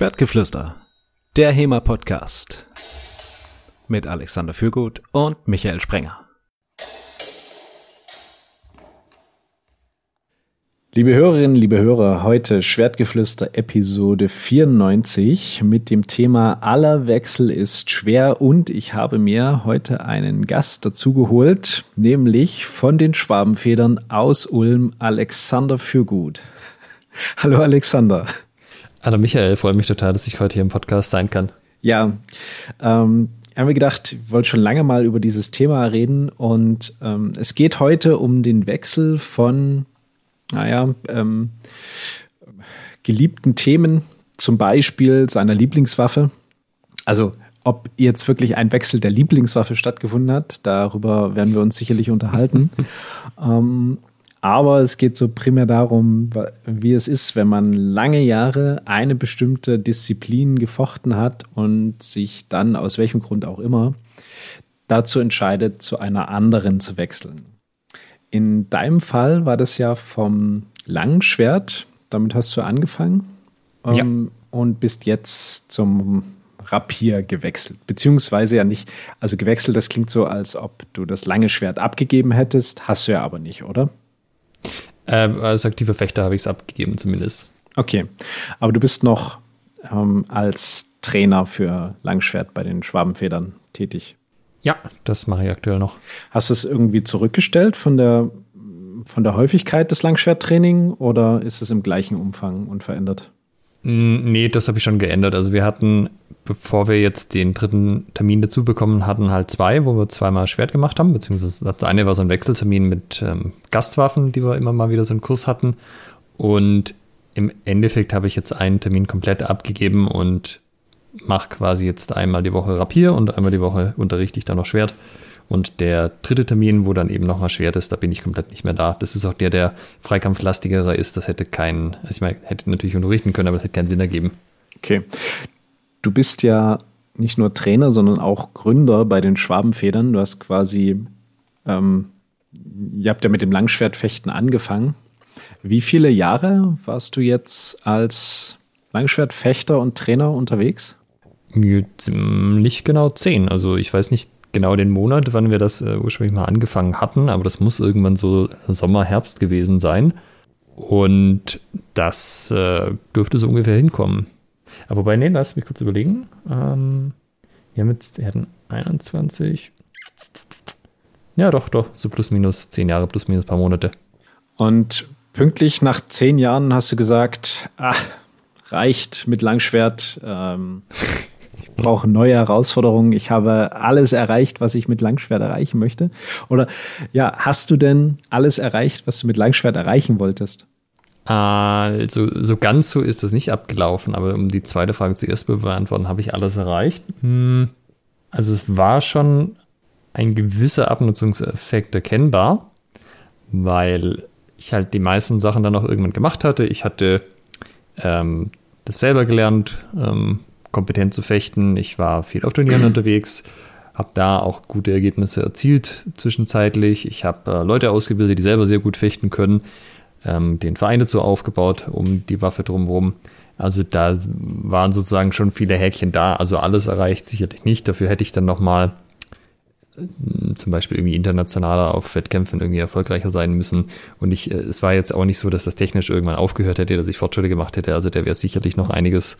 Schwertgeflüster, der HEMA-Podcast mit Alexander Fürgut und Michael Sprenger. Liebe Hörerinnen, liebe Hörer, heute Schwertgeflüster Episode 94 mit dem Thema Aller Wechsel ist schwer und ich habe mir heute einen Gast dazugeholt, nämlich von den Schwabenfedern aus Ulm, Alexander Fürgut. Hallo Alexander. Hallo Michael, freue mich total, dass ich heute hier im Podcast sein kann. Ja, ähm, haben wir gedacht, ich wollte schon lange mal über dieses Thema reden und ähm, es geht heute um den Wechsel von naja, ähm, geliebten Themen, zum Beispiel seiner Lieblingswaffe. Also ob jetzt wirklich ein Wechsel der Lieblingswaffe stattgefunden hat, darüber werden wir uns sicherlich unterhalten. ähm, aber es geht so primär darum, wie es ist, wenn man lange Jahre eine bestimmte Disziplin gefochten hat und sich dann aus welchem Grund auch immer dazu entscheidet, zu einer anderen zu wechseln. In deinem Fall war das ja vom Langschwert, damit hast du angefangen ähm, ja. und bist jetzt zum Rapier gewechselt. Beziehungsweise ja nicht, also gewechselt, das klingt so, als ob du das lange Schwert abgegeben hättest, hast du ja aber nicht, oder? Ähm, als aktiver Fechter habe ich es abgegeben zumindest. Okay, aber du bist noch ähm, als Trainer für Langschwert bei den Schwabenfedern tätig. Ja, das mache ich aktuell noch. Hast du es irgendwie zurückgestellt von der, von der Häufigkeit des Langschwerttraining oder ist es im gleichen Umfang unverändert? Nee, das habe ich schon geändert. Also wir hatten, bevor wir jetzt den dritten Termin dazu bekommen hatten, halt zwei, wo wir zweimal Schwert gemacht haben, beziehungsweise das eine war so ein Wechseltermin mit ähm, Gastwaffen, die wir immer mal wieder so einen Kurs hatten. Und im Endeffekt habe ich jetzt einen Termin komplett abgegeben und mache quasi jetzt einmal die Woche Rapier und einmal die Woche unterrichte ich dann noch Schwert. Und der dritte Termin, wo dann eben nochmal Schwert ist, da bin ich komplett nicht mehr da. Das ist auch der, der freikampflastigere ist. Das hätte keinen, also ich meine, hätte natürlich unterrichten können, aber es hätte keinen Sinn ergeben. Okay. Du bist ja nicht nur Trainer, sondern auch Gründer bei den Schwabenfedern. Du hast quasi, ähm, ihr habt ja mit dem Langschwertfechten angefangen. Wie viele Jahre warst du jetzt als Langschwertfechter und Trainer unterwegs? Ziemlich genau zehn. Also ich weiß nicht genau den Monat, wann wir das äh, ursprünglich mal angefangen hatten, aber das muss irgendwann so Sommer, Herbst gewesen sein. Und das äh, dürfte so ungefähr hinkommen. Aber bei nee, lass mich kurz überlegen. Ähm, wir, haben jetzt, wir hatten 21. Ja, doch, doch, so plus minus zehn Jahre, plus minus ein paar Monate. Und pünktlich nach zehn Jahren hast du gesagt, ah, reicht mit Langschwert. Ähm, brauche neue Herausforderungen. Ich habe alles erreicht, was ich mit Langschwert erreichen möchte. Oder ja, hast du denn alles erreicht, was du mit Langschwert erreichen wolltest? Also, so ganz so ist es nicht abgelaufen, aber um die zweite Frage zuerst zu beantworten, habe ich alles erreicht? Hm, also, es war schon ein gewisser Abnutzungseffekt erkennbar, weil ich halt die meisten Sachen dann auch irgendwann gemacht hatte. Ich hatte ähm, das selber gelernt, ähm, kompetent zu fechten. Ich war viel auf Turnieren unterwegs, habe da auch gute Ergebnisse erzielt zwischenzeitlich. Ich habe äh, Leute ausgebildet, die selber sehr gut fechten können, ähm, den Verein dazu aufgebaut, um die Waffe drumherum. Also da waren sozusagen schon viele Häkchen da. Also alles erreicht sicherlich nicht. Dafür hätte ich dann nochmal äh, zum Beispiel irgendwie internationaler auf Wettkämpfen irgendwie erfolgreicher sein müssen. Und ich, äh, es war jetzt auch nicht so, dass das technisch irgendwann aufgehört hätte, dass ich Fortschritte gemacht hätte. Also da wäre sicherlich noch einiges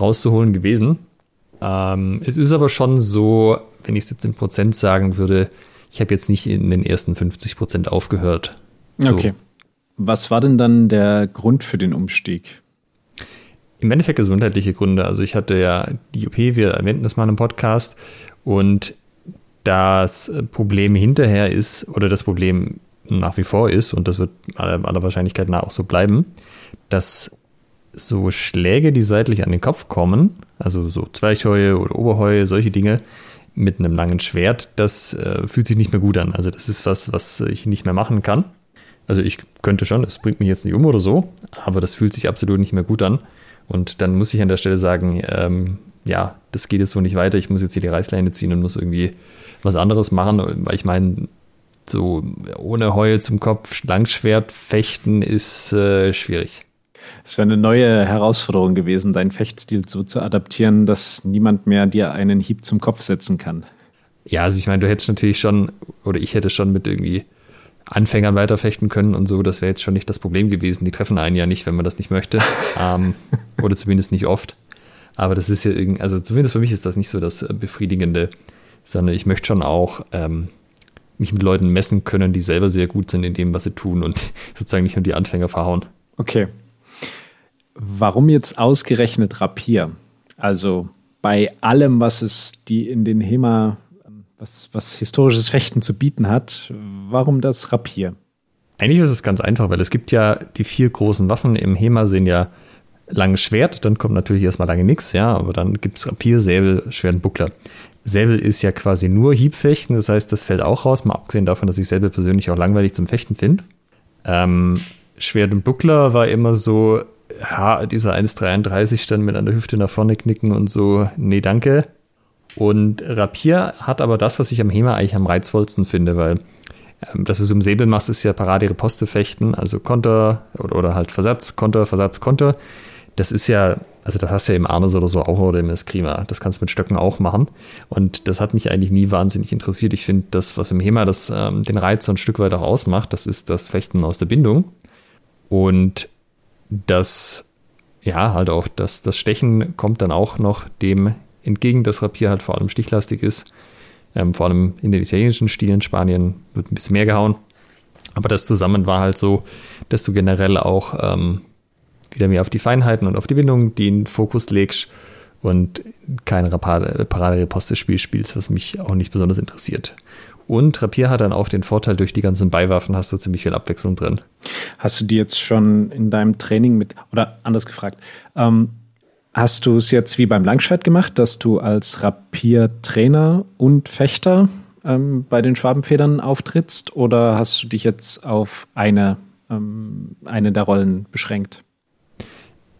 rauszuholen gewesen. Ähm, es ist aber schon so, wenn ich es jetzt in Prozent sagen würde, ich habe jetzt nicht in den ersten 50 Prozent aufgehört. So. Okay. Was war denn dann der Grund für den Umstieg? Im Endeffekt gesundheitliche Gründe. Also ich hatte ja die OP, wir erwähnten das mal im Podcast und das Problem hinterher ist, oder das Problem nach wie vor ist, und das wird aller, aller Wahrscheinlichkeit nach auch so bleiben, dass so Schläge, die seitlich an den Kopf kommen, also so Zwerchheue oder Oberheue, solche Dinge mit einem langen Schwert, das äh, fühlt sich nicht mehr gut an. Also das ist was, was ich nicht mehr machen kann. Also ich könnte schon, das bringt mich jetzt nicht um oder so, aber das fühlt sich absolut nicht mehr gut an. Und dann muss ich an der Stelle sagen, ähm, ja, das geht jetzt so nicht weiter. Ich muss jetzt hier die Reißleine ziehen und muss irgendwie was anderes machen, weil ich meine, so ohne Heue zum Kopf Langschwert fechten ist äh, schwierig. Es wäre eine neue Herausforderung gewesen, deinen Fechtstil so zu adaptieren, dass niemand mehr dir einen Hieb zum Kopf setzen kann. Ja, also ich meine, du hättest natürlich schon, oder ich hätte schon mit irgendwie Anfängern weiterfechten können und so, das wäre jetzt schon nicht das Problem gewesen. Die treffen einen ja nicht, wenn man das nicht möchte. ähm, oder zumindest nicht oft. Aber das ist ja irgendwie, also zumindest für mich ist das nicht so das Befriedigende, sondern ich möchte schon auch ähm, mich mit Leuten messen können, die selber sehr gut sind in dem, was sie tun und sozusagen nicht nur die Anfänger verhauen. Okay. Warum jetzt ausgerechnet Rapier? Also bei allem, was es die in den HEMA was, was historisches Fechten zu bieten hat. Warum das Rapier? Eigentlich ist es ganz einfach, weil es gibt ja die vier großen Waffen im HEMA sind ja langes Schwert, dann kommt natürlich erstmal lange nichts, ja, aber dann gibt es Rapier, Säbel, Schwert und Buckler. Säbel ist ja quasi nur Hiebfechten, das heißt, das fällt auch raus, mal abgesehen davon, dass ich Säbel persönlich auch langweilig zum Fechten finde. Ähm, Schwert und Buckler war immer so, ja, dieser 1,33 dann mit einer Hüfte nach vorne knicken und so, nee, danke. Und Rapier hat aber das, was ich am HEMA eigentlich am reizvollsten finde, weil ähm, das, was du im Säbel machst, ist ja Parade Riposte fechten, also Konter oder, oder, halt Versatz, Konter, Versatz, Konter. Das ist ja, also das hast du ja im Arnes oder so auch oder im Eskrima. Das kannst du mit Stöcken auch machen. Und das hat mich eigentlich nie wahnsinnig interessiert. Ich finde, das, was im HEMA das, ähm, den Reiz so ein Stück weit auch ausmacht, das ist das Fechten aus der Bindung. Und das, ja, halt auch das, das Stechen kommt dann auch noch dem entgegen, dass Rapier halt vor allem stichlastig ist. Ähm, vor allem in den italienischen Stilen, Spanien wird ein bisschen mehr gehauen. Aber das zusammen war halt so, dass du generell auch ähm, wieder mehr auf die Feinheiten und auf die Bindung den Fokus legst und kein Parade-Reposte-Spiel spielst, was mich auch nicht besonders interessiert. Und Rapier hat dann auch den Vorteil, durch die ganzen Beiwaffen hast du ziemlich viel Abwechslung drin. Hast du die jetzt schon in deinem Training mit, oder anders gefragt, ähm, Hast du es jetzt wie beim Langschwert gemacht, dass du als Rapiertrainer und Fechter ähm, bei den Schwabenfedern auftrittst oder hast du dich jetzt auf eine, ähm, eine der Rollen beschränkt?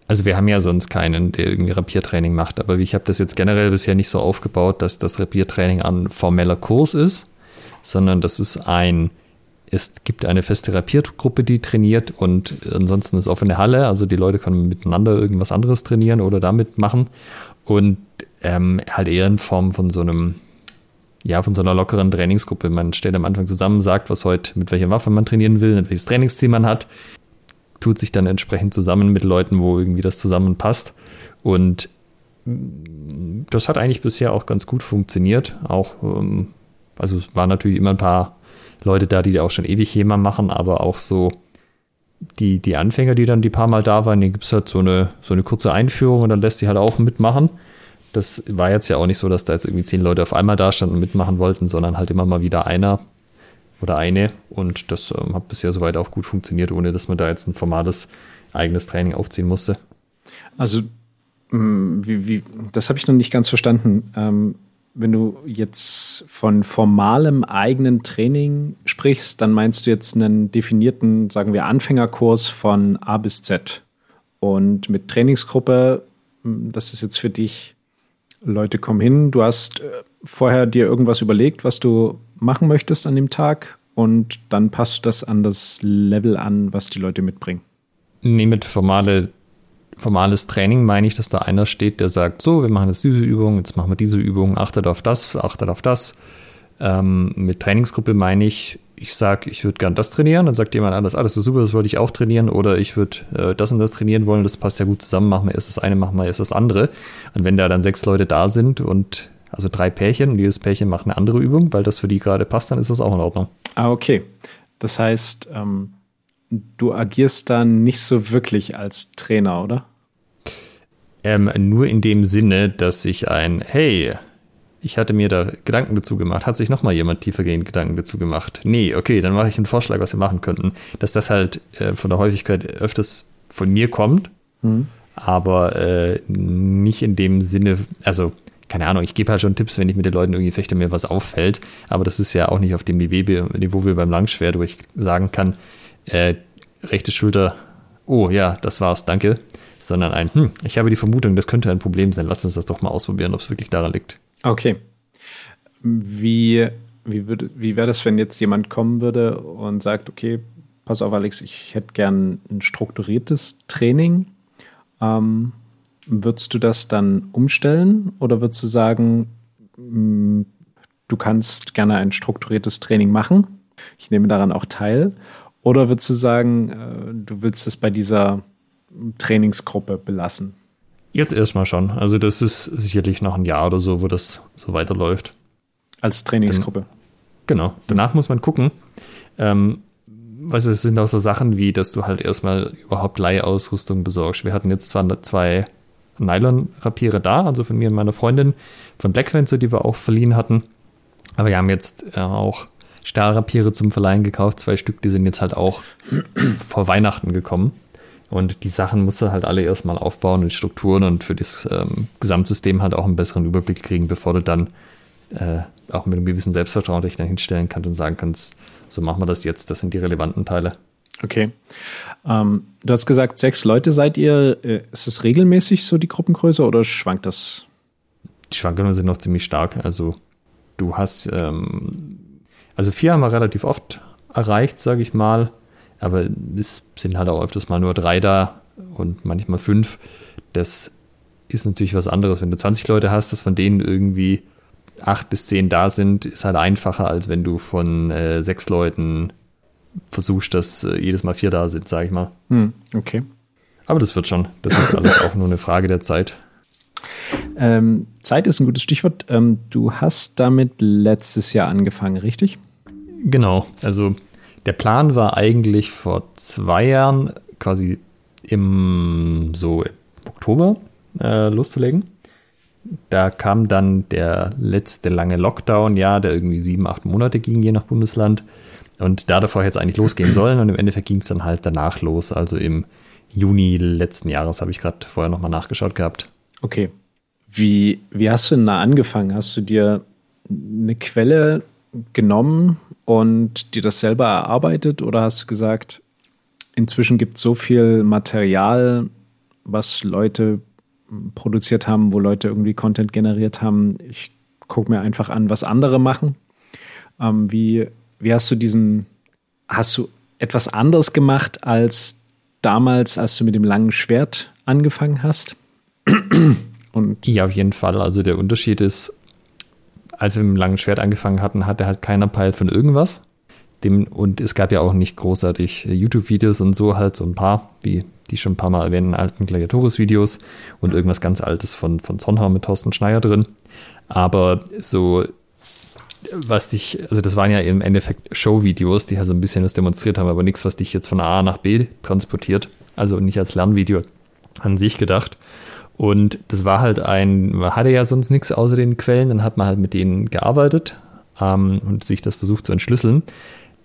Also wir haben ja sonst keinen, der irgendwie Rapiertraining macht, aber ich habe das jetzt generell bisher nicht so aufgebaut, dass das Rapiertraining ein formeller Kurs ist, sondern das ist ein es gibt eine feste Rapiergruppe, die trainiert und ansonsten ist offene Halle. Also die Leute können miteinander irgendwas anderes trainieren oder damit machen. Und ähm, halt eher in Form von so einem, ja, von so einer lockeren Trainingsgruppe. Man stellt am Anfang zusammen, sagt, was heute, mit welcher Waffe man trainieren will, welches Trainingsziel man hat, tut sich dann entsprechend zusammen mit Leuten, wo irgendwie das zusammenpasst. Und das hat eigentlich bisher auch ganz gut funktioniert. Auch, ähm, also es waren natürlich immer ein paar Leute da, die auch schon ewig jemand machen, aber auch so die, die Anfänger, die dann die paar Mal da waren, denen gibt es halt so eine, so eine kurze Einführung und dann lässt die halt auch mitmachen. Das war jetzt ja auch nicht so, dass da jetzt irgendwie zehn Leute auf einmal da standen und mitmachen wollten, sondern halt immer mal wieder einer oder eine. Und das ähm, hat bisher soweit auch gut funktioniert, ohne dass man da jetzt ein formales eigenes Training aufziehen musste. Also, mm, wie, wie, das habe ich noch nicht ganz verstanden. Ähm, wenn du jetzt von formalem eigenen Training sprichst, dann meinst du jetzt einen definierten, sagen wir, Anfängerkurs von A bis Z. Und mit Trainingsgruppe, hm, das ist jetzt für dich, Leute kommen hin, du hast äh, vorher dir irgendwas überlegt, was du machen möchtest an dem Tag und dann passt du das an das Level an, was die Leute mitbringen. Nee, mit formale formales Training meine ich, dass da einer steht, der sagt, so, wir machen jetzt diese Übung, jetzt machen wir diese Übung, achtet auf das, achtet auf das. Ähm, mit Trainingsgruppe meine ich, ich sage, ich würde gern das trainieren, dann sagt jemand anders, ah, das ist super, das wollte ich auch trainieren, oder ich würde äh, das und das trainieren wollen, das passt ja gut zusammen, machen wir erst das eine, machen wir erst das andere. Und wenn da dann sechs Leute da sind und also drei Pärchen und jedes Pärchen macht eine andere Übung, weil das für die gerade passt, dann ist das auch in Ordnung. Ah, okay. Das heißt, ähm, du agierst dann nicht so wirklich als Trainer, oder? Ähm, nur in dem Sinne, dass ich ein, hey, ich hatte mir da Gedanken dazu gemacht. Hat sich nochmal jemand tiefergehend Gedanken dazu gemacht? Nee, okay, dann mache ich einen Vorschlag, was wir machen könnten. Dass das halt äh, von der Häufigkeit öfters von mir kommt, mhm. aber äh, nicht in dem Sinne, also keine Ahnung, ich gebe halt schon Tipps, wenn ich mit den Leuten irgendwie fechte, mir was auffällt, aber das ist ja auch nicht auf dem Niveau wie beim Langschwert, wo ich sagen kann, äh, rechte Schulter, oh ja, das war's, danke sondern ein, hm, ich habe die Vermutung, das könnte ein Problem sein. Lass uns das doch mal ausprobieren, ob es wirklich daran liegt. Okay. Wie, wie, wie wäre das, wenn jetzt jemand kommen würde und sagt, okay, pass auf Alex, ich hätte gern ein strukturiertes Training. Ähm, würdest du das dann umstellen oder würdest du sagen, mh, du kannst gerne ein strukturiertes Training machen? Ich nehme daran auch teil. Oder würdest du sagen, äh, du willst es bei dieser Trainingsgruppe belassen? Jetzt erstmal schon. Also das ist sicherlich noch ein Jahr oder so, wo das so weiterläuft. Als Trainingsgruppe. Dann, genau. Danach muss man gucken. Ähm, was es sind auch so Sachen wie, dass du halt erstmal überhaupt Leihausrüstung besorgst. Wir hatten jetzt zwar zwei Nylon-Rapiere da, also von mir und meiner Freundin von Black Venture, die wir auch verliehen hatten. Aber wir haben jetzt äh, auch Stahlrapiere zum Verleihen gekauft, zwei Stück, die sind jetzt halt auch vor Weihnachten gekommen. Und die Sachen musst du halt alle erstmal aufbauen und Strukturen und für das ähm, Gesamtsystem halt auch einen besseren Überblick kriegen, bevor du dann äh, auch mit einem gewissen Selbstvertrauen dich dann hinstellen kannst und sagen kannst, so machen wir das jetzt, das sind die relevanten Teile. Okay. Ähm, du hast gesagt, sechs Leute seid ihr. Äh, ist es regelmäßig so die Gruppengröße oder schwankt das? Die Schwankungen sind noch ziemlich stark. Also du hast, ähm, also vier haben wir relativ oft erreicht, sage ich mal. Aber es sind halt auch öfters mal nur drei da und manchmal fünf. Das ist natürlich was anderes. Wenn du 20 Leute hast, dass von denen irgendwie acht bis zehn da sind, ist halt einfacher, als wenn du von äh, sechs Leuten versuchst, dass äh, jedes Mal vier da sind, sag ich mal. Hm, okay. Aber das wird schon. Das ist alles auch nur eine Frage der Zeit. Ähm, Zeit ist ein gutes Stichwort. Ähm, du hast damit letztes Jahr angefangen, richtig? Genau. Also der Plan war eigentlich vor zwei Jahren quasi im so Oktober äh, loszulegen. Da kam dann der letzte lange Lockdown, ja, der irgendwie sieben, acht Monate ging, je nach Bundesland. Und da davor hätte es eigentlich losgehen sollen und im Endeffekt ging es dann halt danach los. Also im Juni letzten Jahres habe ich gerade vorher nochmal nachgeschaut gehabt. Okay. Wie, wie hast du denn da angefangen? Hast du dir eine Quelle genommen und dir das selber erarbeitet oder hast du gesagt, inzwischen gibt es so viel Material, was Leute produziert haben, wo Leute irgendwie Content generiert haben. Ich gucke mir einfach an, was andere machen. Ähm, wie, wie hast du diesen, hast du etwas anderes gemacht als damals, als du mit dem langen Schwert angefangen hast? Und ja, auf jeden Fall. Also der Unterschied ist, als wir mit dem langen Schwert angefangen hatten, hatte halt keiner Peil von irgendwas. Dem, und es gab ja auch nicht großartig YouTube-Videos und so, halt so ein paar, wie die schon ein paar Mal erwähnten alten Gladiatoris-Videos und irgendwas ganz Altes von, von Zonhau mit Thorsten Schneier drin. Aber so, was dich, also das waren ja im Endeffekt Show-Videos, die halt so ein bisschen was demonstriert haben, aber nichts, was dich jetzt von A nach B transportiert. Also nicht als Lernvideo an sich gedacht. Und das war halt ein, man hatte ja sonst nichts außer den Quellen, dann hat man halt mit denen gearbeitet ähm, und sich das versucht zu entschlüsseln.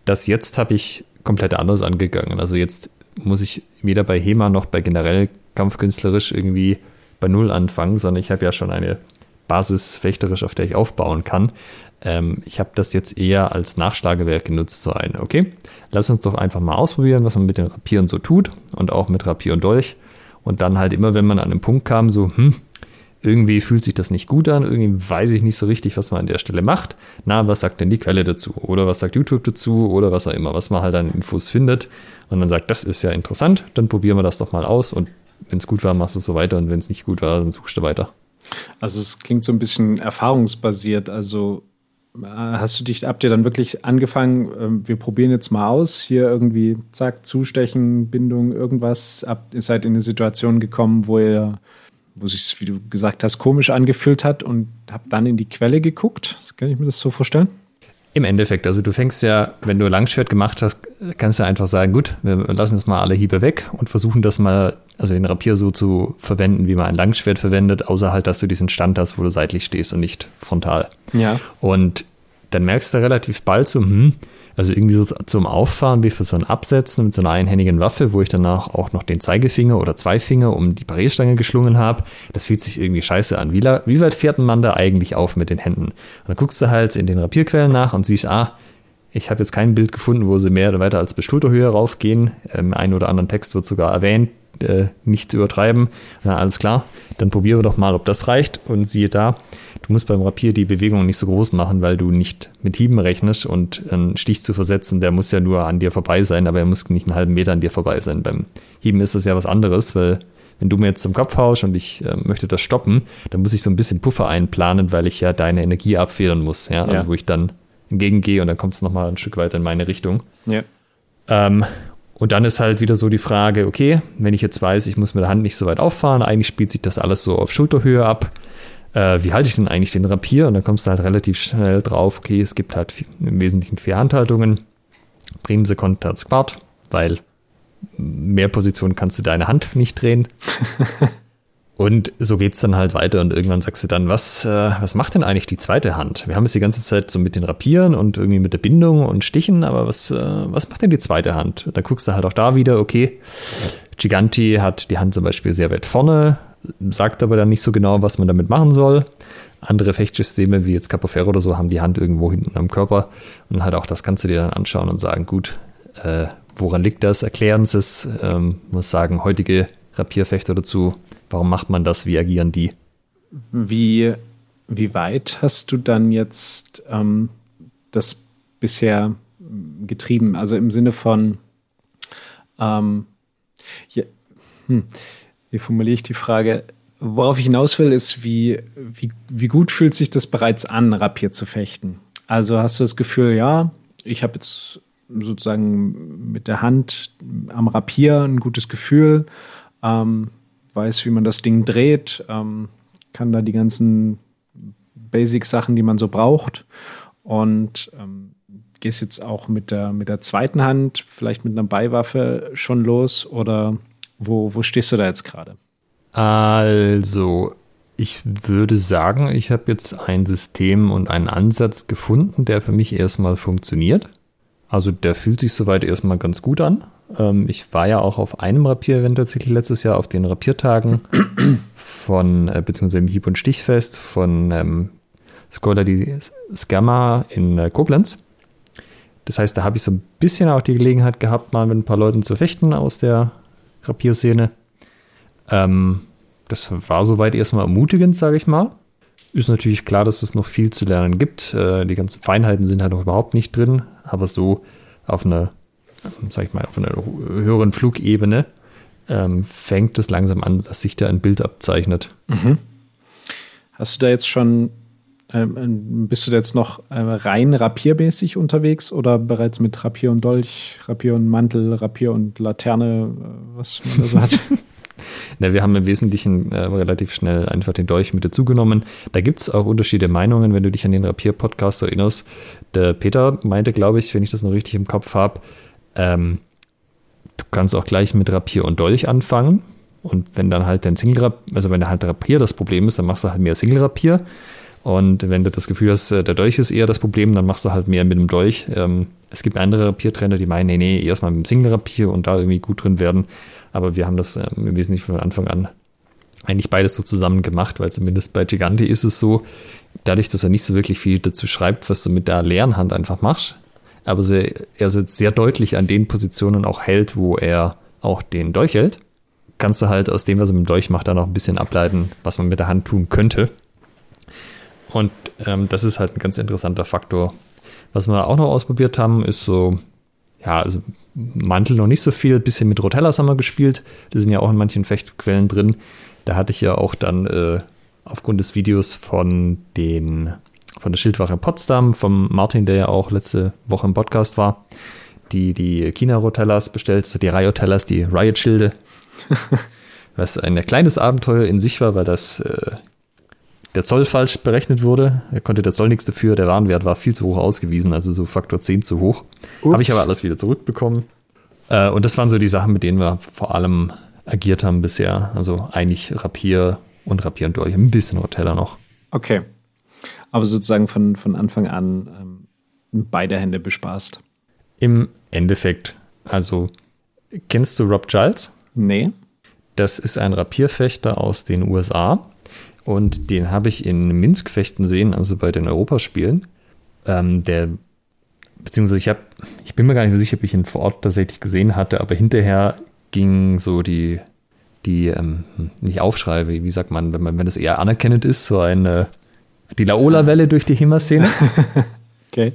Das jetzt habe ich komplett anders angegangen. Also jetzt muss ich weder bei HEMA noch bei generell kampfkünstlerisch irgendwie bei Null anfangen, sondern ich habe ja schon eine Basis fechterisch, auf der ich aufbauen kann. Ähm, ich habe das jetzt eher als Nachschlagewerk genutzt, so ein, okay, lass uns doch einfach mal ausprobieren, was man mit den Rapieren so tut und auch mit Rapier und Dolch. Und dann halt immer, wenn man an einen Punkt kam, so, hm, irgendwie fühlt sich das nicht gut an, irgendwie weiß ich nicht so richtig, was man an der Stelle macht. Na, was sagt denn die Quelle dazu? Oder was sagt YouTube dazu? Oder was auch immer, was man halt an Infos findet. Und dann sagt, das ist ja interessant, dann probieren wir das doch mal aus. Und wenn es gut war, machst du es so weiter. Und wenn es nicht gut war, dann suchst du weiter. Also es klingt so ein bisschen erfahrungsbasiert. Also hast du dich, habt ihr dann wirklich angefangen, ähm, wir probieren jetzt mal aus, hier irgendwie, zack, Zustechen, Bindung, irgendwas, ab, ihr seid in eine Situation gekommen, wo ihr wo sich wie du gesagt hast, komisch angefühlt hat und habe dann in die Quelle geguckt. Kann ich mir das so vorstellen? Im Endeffekt, also du fängst ja, wenn du Langschwert gemacht hast, kannst du einfach sagen, gut, wir lassen jetzt mal alle Hiebe weg und versuchen das mal, also den Rapier so zu verwenden, wie man ein Langschwert verwendet, außer halt, dass du diesen Stand hast, wo du seitlich stehst und nicht frontal. Ja. Und dann merkst du relativ bald so, hm, also irgendwie so zum Auffahren wie für so ein Absetzen mit so einer einhändigen Waffe, wo ich danach auch noch den Zeigefinger oder zwei Finger um die Parierstange geschlungen habe. Das fühlt sich irgendwie scheiße an. Wie, wie weit fährt ein Mann da eigentlich auf mit den Händen? Und dann guckst du halt in den Rapierquellen nach und siehst, ah, ich habe jetzt kein Bild gefunden, wo sie mehr oder weiter als bis Schulterhöhe raufgehen. Im einen oder anderen Text wird sogar erwähnt, äh, nicht zu übertreiben. Na, alles klar, dann probieren wir doch mal, ob das reicht. Und siehe da, du musst beim Rapier die Bewegung nicht so groß machen, weil du nicht mit Hieben rechnest und einen Stich zu versetzen, der muss ja nur an dir vorbei sein, aber er muss nicht einen halben Meter an dir vorbei sein. Beim Hieben ist das ja was anderes, weil wenn du mir jetzt zum Kopf haust und ich äh, möchte das stoppen, dann muss ich so ein bisschen Puffer einplanen, weil ich ja deine Energie abfedern muss. Ja? Also ja. wo ich dann entgegengehe und dann kommt es nochmal ein Stück weiter in meine Richtung. Ja. Ähm, und dann ist halt wieder so die Frage, okay, wenn ich jetzt weiß, ich muss mit der Hand nicht so weit auffahren, eigentlich spielt sich das alles so auf Schulterhöhe ab. Äh, wie halte ich denn eigentlich den Rapier? Und dann kommst du halt relativ schnell drauf, okay, es gibt halt im Wesentlichen vier Handhaltungen. Bremse, Kontakt, Quart, weil mehr Positionen kannst du deine Hand nicht drehen. Und so geht es dann halt weiter und irgendwann sagst du dann, was, äh, was macht denn eigentlich die zweite Hand? Wir haben es die ganze Zeit so mit den Rapieren und irgendwie mit der Bindung und Stichen, aber was, äh, was macht denn die zweite Hand? Da guckst du halt auch da wieder, okay, Giganti hat die Hand zum Beispiel sehr weit vorne, sagt aber dann nicht so genau, was man damit machen soll. Andere Fechtsysteme wie jetzt Capoferro oder so haben die Hand irgendwo hinten am Körper und halt auch das kannst du dir dann anschauen und sagen, gut, äh, woran liegt das? Erklären Sie es. Ähm, muss sagen, heutige Rapierfechter dazu Warum macht man das? Wie agieren die? Wie, wie weit hast du dann jetzt ähm, das bisher getrieben? Also im Sinne von, ähm, ja, hm, wie formuliere ich die Frage? Worauf ich hinaus will, ist, wie, wie, wie gut fühlt sich das bereits an, Rapier zu fechten? Also hast du das Gefühl, ja, ich habe jetzt sozusagen mit der Hand am Rapier ein gutes Gefühl. Ähm, weiß, wie man das Ding dreht, ähm, kann da die ganzen Basic-Sachen, die man so braucht. Und ähm, gehst jetzt auch mit der, mit der zweiten Hand, vielleicht mit einer Beiwaffe schon los oder wo, wo stehst du da jetzt gerade? Also, ich würde sagen, ich habe jetzt ein System und einen Ansatz gefunden, der für mich erstmal funktioniert. Also der fühlt sich soweit erstmal ganz gut an. Ähm, ich war ja auch auf einem Rapier-Event tatsächlich letztes Jahr, auf den Rapiertagen von, äh, beziehungsweise im Hieb- und Stichfest von ähm, Skoda di Sgamma in äh, Koblenz. Das heißt, da habe ich so ein bisschen auch die Gelegenheit gehabt, mal mit ein paar Leuten zu fechten aus der Rapierszene. Ähm, das war soweit erstmal ermutigend, sage ich mal. Ist natürlich klar, dass es noch viel zu lernen gibt. Äh, die ganzen Feinheiten sind halt noch überhaupt nicht drin, aber so auf einer sag ich mal, auf einer höheren Flugebene, ähm, fängt es langsam an, dass sich da ein Bild abzeichnet. Mhm. Hast du da jetzt schon, ähm, bist du da jetzt noch rein rapiermäßig unterwegs oder bereits mit Rapier und Dolch, Rapier und Mantel, Rapier und Laterne, äh, was man da so hat? Na, wir haben im Wesentlichen äh, relativ schnell einfach den Dolch mit dazugenommen. Da gibt es auch unterschiedliche Meinungen, wenn du dich an den Rapier-Podcast erinnerst. Der Peter meinte, glaube ich, wenn ich das noch richtig im Kopf habe, ähm, du kannst auch gleich mit Rapier und Dolch anfangen. Und wenn dann halt dein Single also wenn halt Rapier das Problem ist, dann machst du halt mehr Single Rapier. Und wenn du das Gefühl hast, äh, der Dolch ist eher das Problem, dann machst du halt mehr mit dem Dolch. Ähm, es gibt andere Rapiertrainer, die meinen, nee, nee, erstmal mit dem Single Rapier und da irgendwie gut drin werden. Aber wir haben das ähm, im Wesentlichen von Anfang an eigentlich beides so zusammen gemacht, weil zumindest bei Gigante ist es so, dadurch, dass er nicht so wirklich viel dazu schreibt, was du mit der leeren Hand einfach machst, aber sehr, er sitzt sehr deutlich an den Positionen auch hält, wo er auch den Dolch hält. Kannst du halt aus dem, was er mit dem Dolch macht, dann auch ein bisschen ableiten, was man mit der Hand tun könnte. Und ähm, das ist halt ein ganz interessanter Faktor. Was wir auch noch ausprobiert haben, ist so, ja, also Mantel noch nicht so viel, ein bisschen mit Rotellas haben wir gespielt. Die sind ja auch in manchen Fechtquellen drin. Da hatte ich ja auch dann äh, aufgrund des Videos von den von der Schildwache Potsdam, vom Martin, der ja auch letzte Woche im Podcast war, die die China-Rotellas bestellt, also die Riotellas, die Riot-Schilde. was ein kleines Abenteuer in sich war, weil das äh, der Zoll falsch berechnet wurde. Er konnte der Zoll nichts dafür, der Warenwert war viel zu hoch ausgewiesen, also so Faktor 10 zu hoch. Habe ich aber alles wieder zurückbekommen. Äh, und das waren so die Sachen, mit denen wir vor allem agiert haben bisher. Also eigentlich Rapier und Rapier und Dolch, ein bisschen Roteller noch. Okay aber sozusagen von, von Anfang an ähm, beide Hände bespaßt. Im Endeffekt, also kennst du Rob Giles? Nee. Das ist ein Rapierfechter aus den USA und den habe ich in Minsk fechten sehen, also bei den Europaspielen. Ähm, der, beziehungsweise ich habe, ich bin mir gar nicht mehr sicher, ob ich ihn vor Ort tatsächlich gesehen hatte, aber hinterher ging so die die ähm, nicht Aufschrei, wie, wie sagt man, wenn man, wenn es eher anerkennend ist, so eine die Laola-Welle durch die HEMA-Szene. okay.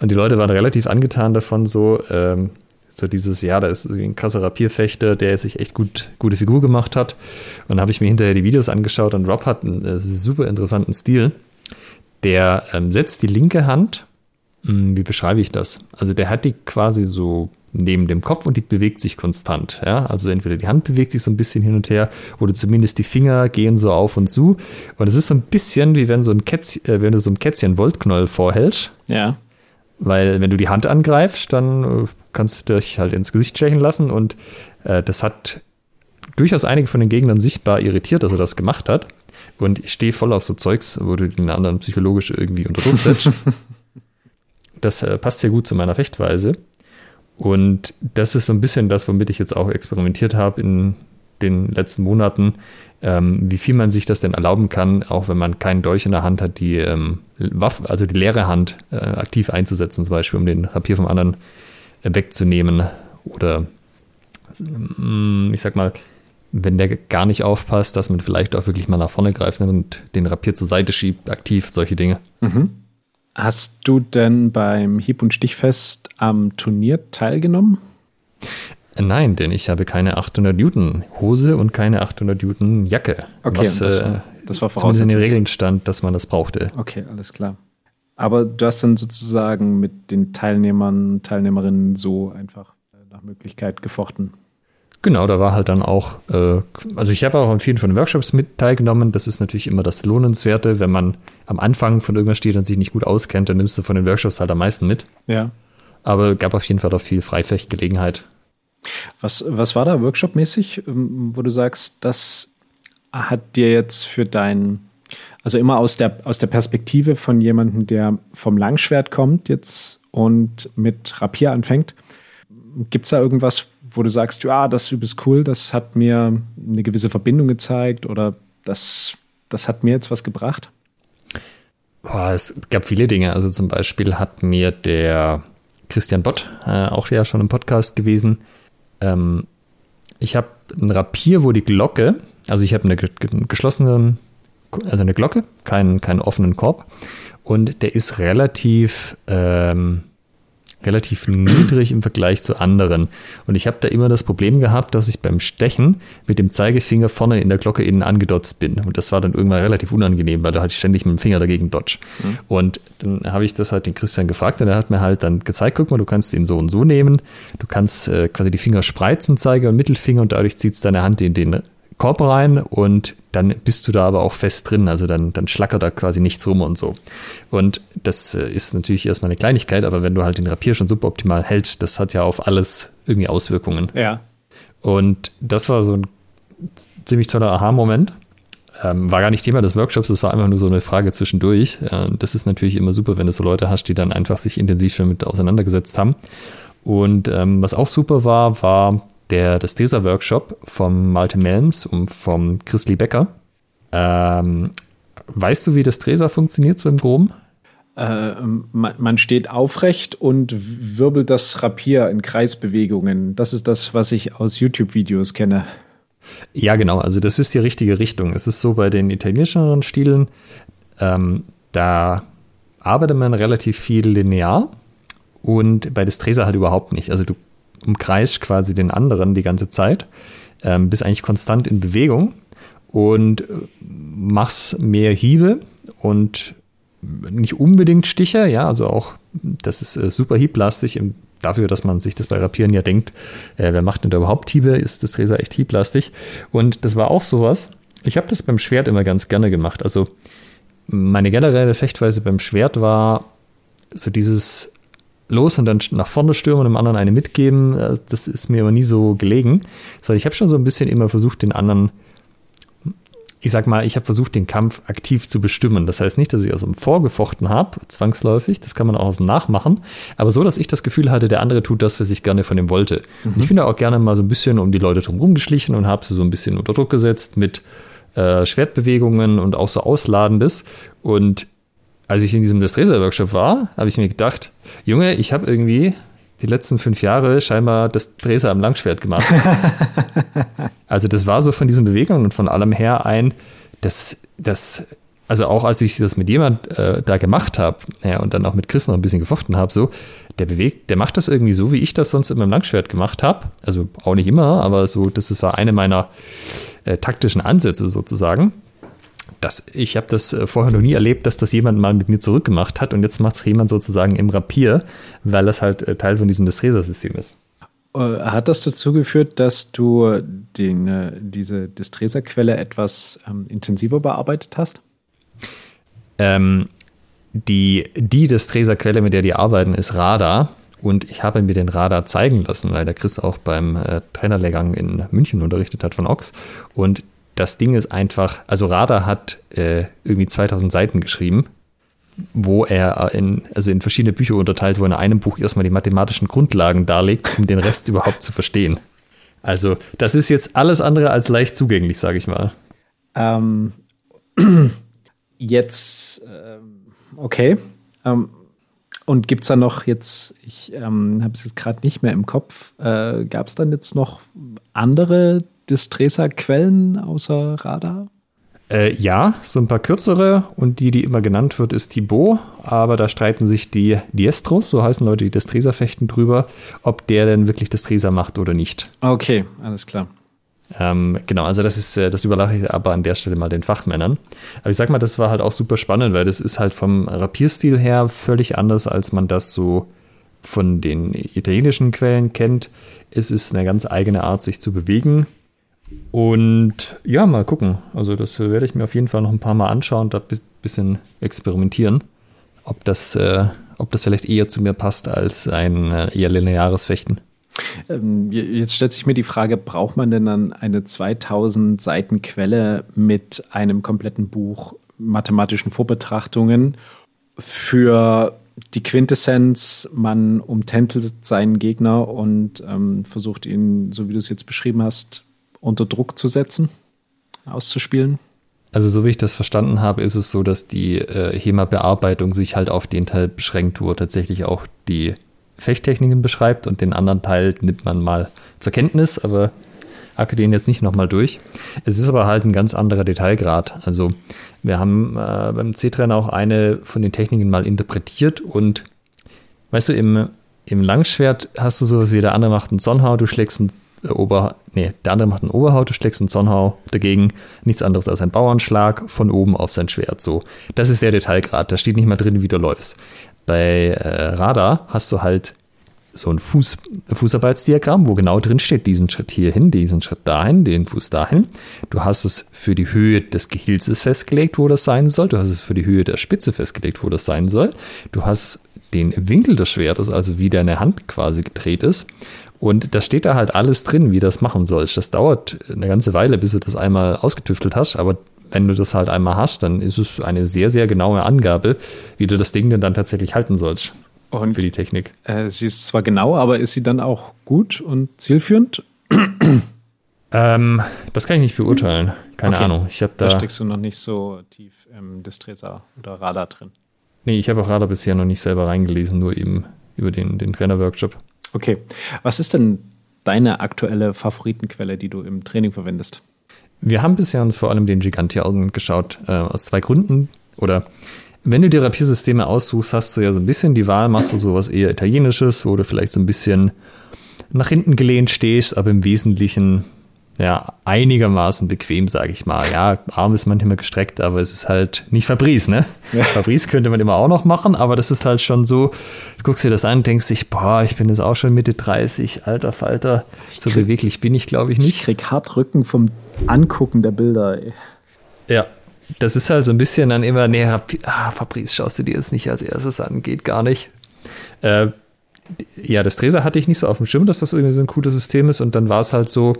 Und die Leute waren relativ angetan davon, so, ähm, so dieses, ja, da ist ein krasser Rapierfechter, der sich echt gut, gute Figur gemacht hat. Und dann habe ich mir hinterher die Videos angeschaut und Rob hat einen äh, super interessanten Stil. Der ähm, setzt die linke Hand, mh, hm, wie beschreibe ich das? Also der hat die quasi so neben dem Kopf und die bewegt sich konstant. Ja? Also entweder die Hand bewegt sich so ein bisschen hin und her oder zumindest die Finger gehen so auf und zu. Und es ist so ein bisschen wie wenn, so ein Kätzchen, äh, wenn du so ein Kätzchen Voltknoll vorhältst. Ja. Weil wenn du die Hand angreifst, dann äh, kannst du dich halt ins Gesicht stechen lassen und äh, das hat durchaus einige von den Gegnern sichtbar irritiert, dass er das gemacht hat. Und ich stehe voll auf so Zeugs, wo du den anderen psychologisch irgendwie unter Druck setzt. das äh, passt sehr gut zu meiner Fechtweise. Und das ist so ein bisschen das, womit ich jetzt auch experimentiert habe in den letzten Monaten, ähm, wie viel man sich das denn erlauben kann, auch wenn man keinen Dolch in der Hand hat, die ähm, Waffe, also die leere Hand äh, aktiv einzusetzen, zum Beispiel, um den Rapier vom anderen wegzunehmen. Oder äh, ich sag mal, wenn der gar nicht aufpasst, dass man vielleicht auch wirklich mal nach vorne greift und den Rapier zur Seite schiebt, aktiv, solche Dinge. Mhm. Hast du denn beim Hieb- und Stichfest am Turnier teilgenommen? Nein, denn ich habe keine 800 Newton Hose und keine 800 Newton Jacke. Okay, was, das war, das war zumindest in den Regeln stand, dass man das brauchte. Okay, alles klar. Aber du hast dann sozusagen mit den Teilnehmern, Teilnehmerinnen so einfach nach Möglichkeit gefochten. Genau, da war halt dann auch, äh, also ich habe auch an vielen von den Workshops mit teilgenommen. Das ist natürlich immer das Lohnenswerte. Wenn man am Anfang von irgendwas steht und sich nicht gut auskennt, dann nimmst du von den Workshops halt am meisten mit. Ja. Aber gab auf jeden Fall auch viel Freifechtgelegenheit. Was, was war da workshopmäßig, ähm, wo du sagst, das hat dir jetzt für dein, also immer aus der, aus der Perspektive von jemandem, der vom Langschwert kommt jetzt und mit Rapier anfängt, gibt es da irgendwas, wo du sagst, ja, das ist cool, das hat mir eine gewisse Verbindung gezeigt oder das, das hat mir jetzt was gebracht? Boah, es gab viele Dinge. Also zum Beispiel hat mir der Christian Bott, äh, auch ja schon im Podcast gewesen, ähm, ich habe ein Rapier, wo die Glocke, also ich habe eine geschlossene, also eine Glocke, keinen, keinen offenen Korb und der ist relativ ähm, relativ niedrig im Vergleich zu anderen. Und ich habe da immer das Problem gehabt, dass ich beim Stechen mit dem Zeigefinger vorne in der Glocke innen angedotzt bin. Und das war dann irgendwann relativ unangenehm, weil da hatte ich ständig mit dem Finger dagegen dodge. Mhm. Und dann habe ich das halt den Christian gefragt und er hat mir halt dann gezeigt, guck mal, du kannst den so und so nehmen. Du kannst äh, quasi die Finger spreizen, Zeiger und Mittelfinger und dadurch zieht es deine Hand in den Korb rein und dann bist du da aber auch fest drin. Also dann, dann schlackert da quasi nichts rum und so. Und das äh, ist natürlich erstmal eine Kleinigkeit, aber wenn du halt den Rapier schon super optimal hältst, das hat ja auf alles irgendwie Auswirkungen. Ja. Und das war so ein ziemlich toller Aha-Moment. Ähm, war gar nicht Thema des Workshops, das war einfach nur so eine Frage zwischendurch. Äh, das ist natürlich immer super, wenn du so Leute hast, die dann einfach sich intensiv schon mit auseinandergesetzt haben. Und ähm, was auch super war, war der, das Desa-Workshop vom Malte Melms und vom Chrisli Becker. Ähm, weißt du, wie das Tresa funktioniert, so im Groben? Äh, man, man, steht aufrecht und wirbelt das Rapier in Kreisbewegungen. Das ist das, was ich aus YouTube-Videos kenne. Ja, genau. Also, das ist die richtige Richtung. Es ist so bei den italienischeren Stilen, ähm, da arbeitet man relativ viel linear und bei Destresa halt überhaupt nicht. Also, du umkreist quasi den anderen die ganze Zeit, ähm, bist eigentlich konstant in Bewegung und äh, machst mehr Hiebe und nicht unbedingt Stiche, ja, also auch, das ist äh, super hieblastig dafür, dass man sich das bei Rapieren ja denkt, äh, wer macht denn da überhaupt Hiebe, ist das Resa echt hieblastig? Und das war auch sowas, ich habe das beim Schwert immer ganz gerne gemacht, also meine generelle Fechtweise beim Schwert war so dieses los und dann nach vorne stürmen und dem anderen eine mitgeben, äh, das ist mir aber nie so gelegen. So, ich habe schon so ein bisschen immer versucht, den anderen, ich sag mal, ich habe versucht, den Kampf aktiv zu bestimmen. Das heißt nicht, dass ich aus dem Vorgefochten habe, zwangsläufig, das kann man auch aus dem Nachmachen, aber so, dass ich das Gefühl hatte, der andere tut das, was ich gerne von ihm wollte. Mhm. Ich bin da auch gerne mal so ein bisschen um die Leute drum geschlichen und habe sie so ein bisschen unter Druck gesetzt mit äh, Schwertbewegungen und auch so Ausladendes und als ich in diesem Destresa-Workshop war, habe ich mir gedacht, Junge, ich habe irgendwie die letzten fünf Jahre scheinbar das Dresser am Langschwert gemacht. also das war so von diesen Bewegungen und von allem her ein, das, das also auch als ich das mit jemand äh, da gemacht habe ja, und dann auch mit Chris noch ein bisschen gefochten habe, so, der bewegt, der macht das irgendwie so, wie ich das sonst in meinem Langschwert gemacht habe. Also auch nicht immer, aber so, das war eine meiner äh, taktischen Ansätze sozusagen. Das, ich habe das äh, vorher noch nie erlebt, dass das jemand mal mit mir zurückgemacht hat und jetzt macht es jemand sozusagen im Rapier, weil das halt äh, Teil von diesem Distreser-System ist. Äh, hat das dazu geführt, dass du den, diese Distreser-Quelle etwas ähm, intensiver bearbeitet hast? Ähm, die, die Distreser-Quelle, mit der die arbeiten, ist Radar. Und ich habe mir den Radar zeigen lassen, weil der Chris auch beim äh, Trainerlehrgang in München unterrichtet hat von Ox. Und das Ding ist einfach, also Radar hat äh, irgendwie 2000 Seiten geschrieben, wo er in, also in verschiedene Bücher unterteilt, wo er in einem Buch erstmal die mathematischen Grundlagen darlegt, um den Rest überhaupt zu verstehen. Also, das ist jetzt alles andere als leicht zugänglich, sage ich mal. Ähm, jetzt, ähm, okay. Ähm, und gibt es da noch jetzt, ich ähm, habe es jetzt gerade nicht mehr im Kopf, äh, gab es dann jetzt noch andere Distresa-Quellen außer Radar? Äh, ja, so ein paar kürzere und die, die immer genannt wird, ist Thibaut, aber da streiten sich die Diestros, so heißen Leute, die Destresa fechten, drüber, ob der denn wirklich Destresa macht oder nicht. Okay, alles klar. Ähm, genau, also das ist, äh, das überlasse ich aber an der Stelle mal den Fachmännern. Aber ich sag mal, das war halt auch super spannend, weil das ist halt vom Rapierstil her völlig anders, als man das so von den italienischen Quellen kennt. Es ist eine ganz eigene Art, sich zu bewegen. Und ja, mal gucken. Also das werde ich mir auf jeden Fall noch ein paar Mal anschauen und da ein bisschen experimentieren, ob das, äh, ob das vielleicht eher zu mir passt als ein äh, eher lineares Fechten. Ähm, jetzt stellt sich mir die Frage, braucht man denn dann eine 2000 Seiten Quelle mit einem kompletten Buch mathematischen Vorbetrachtungen für die Quintessenz, man umtäntelt seinen Gegner und ähm, versucht ihn, so wie du es jetzt beschrieben hast, unter Druck zu setzen, auszuspielen? Also so wie ich das verstanden habe, ist es so, dass die äh, HEMA-Bearbeitung sich halt auf den Teil beschränkt, wo tatsächlich auch die Fechttechniken beschreibt und den anderen Teil nimmt man mal zur Kenntnis, aber hacke den jetzt nicht nochmal durch. Es ist aber halt ein ganz anderer Detailgrad. Also wir haben äh, beim C-Trainer auch eine von den Techniken mal interpretiert und weißt du, im, im Langschwert hast du sowas wie der andere macht einen Sonnenhau, du schlägst einen Ober, nee, der andere macht einen Oberhaut, du schlägst einen Sonnenhau dagegen, nichts anderes als ein Bauernschlag von oben auf sein Schwert. So, das ist der Detailgrad. Da steht nicht mal drin, wie du läufst. Bei äh, Radar hast du halt so ein Fuß, Fußarbeitsdiagramm, wo genau drin steht, diesen Schritt hierhin, diesen Schritt dahin, den Fuß dahin. Du hast es für die Höhe des Gehilzes festgelegt, wo das sein soll. Du hast es für die Höhe der Spitze festgelegt, wo das sein soll. Du hast den Winkel des Schwertes, also wie deine Hand quasi gedreht ist. Und da steht da halt alles drin, wie du das machen sollst. Das dauert eine ganze Weile, bis du das einmal ausgetüftelt hast, aber wenn du das halt einmal hast, dann ist es eine sehr, sehr genaue Angabe, wie du das Ding denn dann tatsächlich halten sollst. Und für die Technik. Äh, sie ist zwar genau, aber ist sie dann auch gut und zielführend? ähm, das kann ich nicht beurteilen. Keine okay. Ahnung. Ich da, da steckst du noch nicht so tief im Distreser oder Radar drin. Nee, ich habe auch Radar bisher noch nicht selber reingelesen, nur eben über den, den Trainer-Workshop. Okay. Was ist denn deine aktuelle Favoritenquelle, die du im Training verwendest? Wir haben bisher uns vor allem den Giganti angeschaut, äh, aus zwei Gründen. Oder wenn du dir Rapiersysteme aussuchst, hast du ja so ein bisschen die Wahl, machst du sowas eher Italienisches, wo du vielleicht so ein bisschen nach hinten gelehnt stehst, aber im Wesentlichen ja, einigermaßen bequem, sage ich mal. Ja, Arm ist manchmal gestreckt, aber es ist halt nicht Fabrice, ne? Ja. Fabrice könnte man immer auch noch machen, aber das ist halt schon so, du guckst dir das an, denkst dich, boah, ich bin jetzt auch schon Mitte 30, alter Falter, so krieg, beweglich bin ich, glaube ich, nicht. Ich krieg hart Rücken vom Angucken der Bilder, ey. Ja, das ist halt so ein bisschen dann immer, nee, ah, Fabrice schaust du dir jetzt nicht als erstes an, geht gar nicht. Äh, ja, das Dresser hatte ich nicht so auf dem Schirm, dass das irgendwie so ein cooles System ist und dann war es halt so,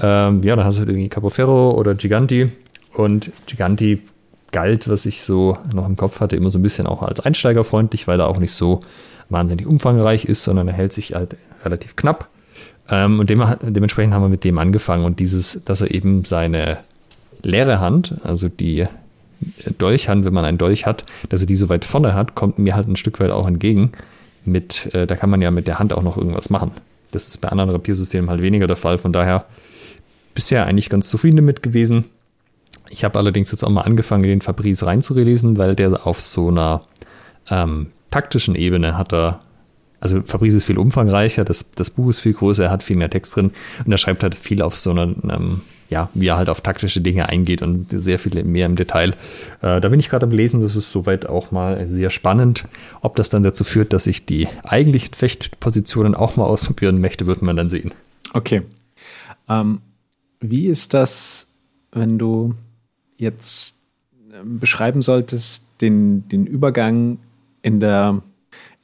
ähm, ja, dann hast du halt irgendwie Capoferro oder Giganti. Und Giganti galt, was ich so noch im Kopf hatte, immer so ein bisschen auch als einsteigerfreundlich, weil er auch nicht so wahnsinnig umfangreich ist, sondern er hält sich halt relativ knapp. Ähm, und dem, dementsprechend haben wir mit dem angefangen und dieses, dass er eben seine leere Hand, also die Dolchhand, wenn man einen Dolch hat, dass er die so weit vorne hat, kommt mir halt ein Stück weit auch entgegen, mit, äh, da kann man ja mit der Hand auch noch irgendwas machen. Das ist bei anderen Rapiersystemen halt weniger der Fall. Von daher bisher eigentlich ganz zufrieden damit gewesen. Ich habe allerdings jetzt auch mal angefangen, den Fabrice reinzurelesen, weil der auf so einer ähm, taktischen Ebene hat er, also Fabrice ist viel umfangreicher, das, das Buch ist viel größer, er hat viel mehr Text drin und er schreibt halt viel auf so einer, ähm, ja, wie er halt auf taktische Dinge eingeht und sehr viel mehr im Detail. Äh, da bin ich gerade am Lesen, das ist soweit auch mal sehr spannend. Ob das dann dazu führt, dass ich die eigentlichen Fechtpositionen auch mal ausprobieren möchte, wird man dann sehen. Okay. Ähm, wie ist das, wenn du jetzt ähm, beschreiben solltest, den, den Übergang in der,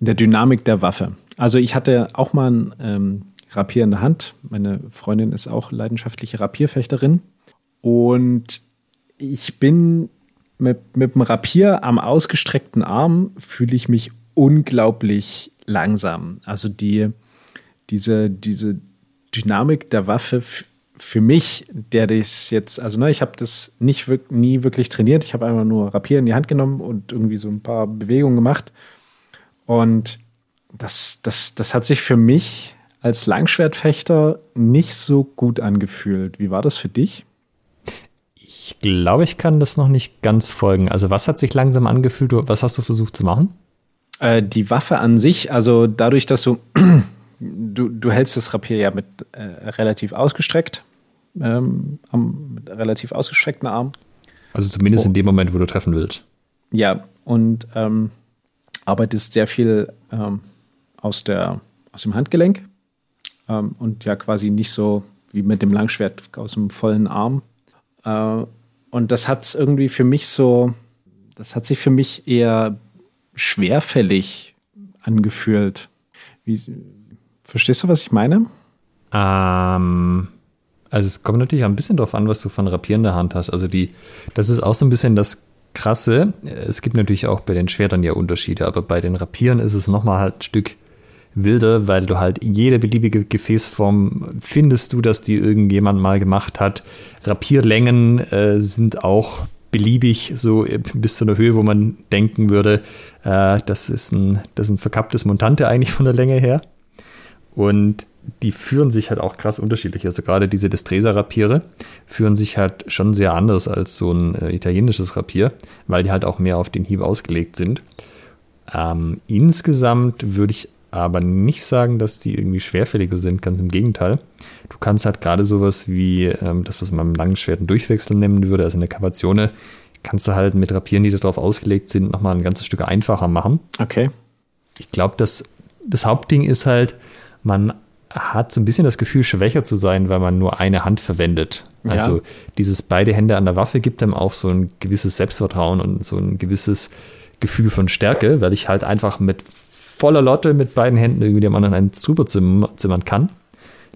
in der Dynamik der Waffe? Also ich hatte auch mal ein ähm, Rapier in der Hand. Meine Freundin ist auch leidenschaftliche Rapierfechterin. Und ich bin mit, mit dem Rapier am ausgestreckten Arm fühle ich mich unglaublich langsam. Also die, diese, diese Dynamik der Waffe für mich, der das jetzt, also ne, ich habe das nicht nie wirklich trainiert. Ich habe einfach nur Rapier in die Hand genommen und irgendwie so ein paar Bewegungen gemacht. Und das, das, das hat sich für mich als Langschwertfechter nicht so gut angefühlt. Wie war das für dich? Ich glaube, ich kann das noch nicht ganz folgen. Also, was hat sich langsam angefühlt? Was hast du versucht zu machen? Äh, die Waffe an sich, also dadurch, dass du, du, du hältst das Rapier ja mit äh, relativ ausgestreckt ähm, am, mit relativ ausgestreckten Arm. Also zumindest oh. in dem Moment, wo du treffen willst. Ja, und ähm, arbeitest sehr viel ähm, aus, der, aus dem Handgelenk ähm, und ja quasi nicht so wie mit dem Langschwert aus dem vollen Arm. Äh, und das hat es irgendwie für mich so, das hat sich für mich eher schwerfällig angefühlt. Wie, verstehst du, was ich meine? Ähm, also es kommt natürlich ein bisschen darauf an, was du von Rapier in der Hand hast. Also die, das ist auch so ein bisschen das Krasse. Es gibt natürlich auch bei den Schwertern ja Unterschiede, aber bei den Rapieren ist es nochmal halt ein Stück wilder, weil du halt jede beliebige Gefäßform findest du, dass die irgendjemand mal gemacht hat. Rapierlängen äh, sind auch beliebig, so bis zu einer Höhe, wo man denken würde, äh, das, ist ein, das ist ein verkapptes Montante eigentlich von der Länge her. Und die führen sich halt auch krass unterschiedlich. Also gerade diese Destresa-Rapiere führen sich halt schon sehr anders als so ein äh, italienisches Rapier, weil die halt auch mehr auf den Hieb ausgelegt sind. Ähm, insgesamt würde ich aber nicht sagen, dass die irgendwie schwerfälliger sind, ganz im Gegenteil. Du kannst halt gerade sowas wie ähm, das, was man im langen Schwert einen Durchwechsel nennen würde, also eine Kavatione, kannst du halt mit Rapieren, die darauf ausgelegt sind, nochmal ein ganzes Stück einfacher machen. Okay. Ich glaube, das, das Hauptding ist halt, man hat so ein bisschen das Gefühl, schwächer zu sein, weil man nur eine Hand verwendet. Also ja. dieses beide Hände an der Waffe gibt einem auch so ein gewisses Selbstvertrauen und so ein gewisses Gefühl von Stärke, weil ich halt einfach mit voller Lotte mit beiden Händen irgendwie dem anderen einen drüber zimmern kann.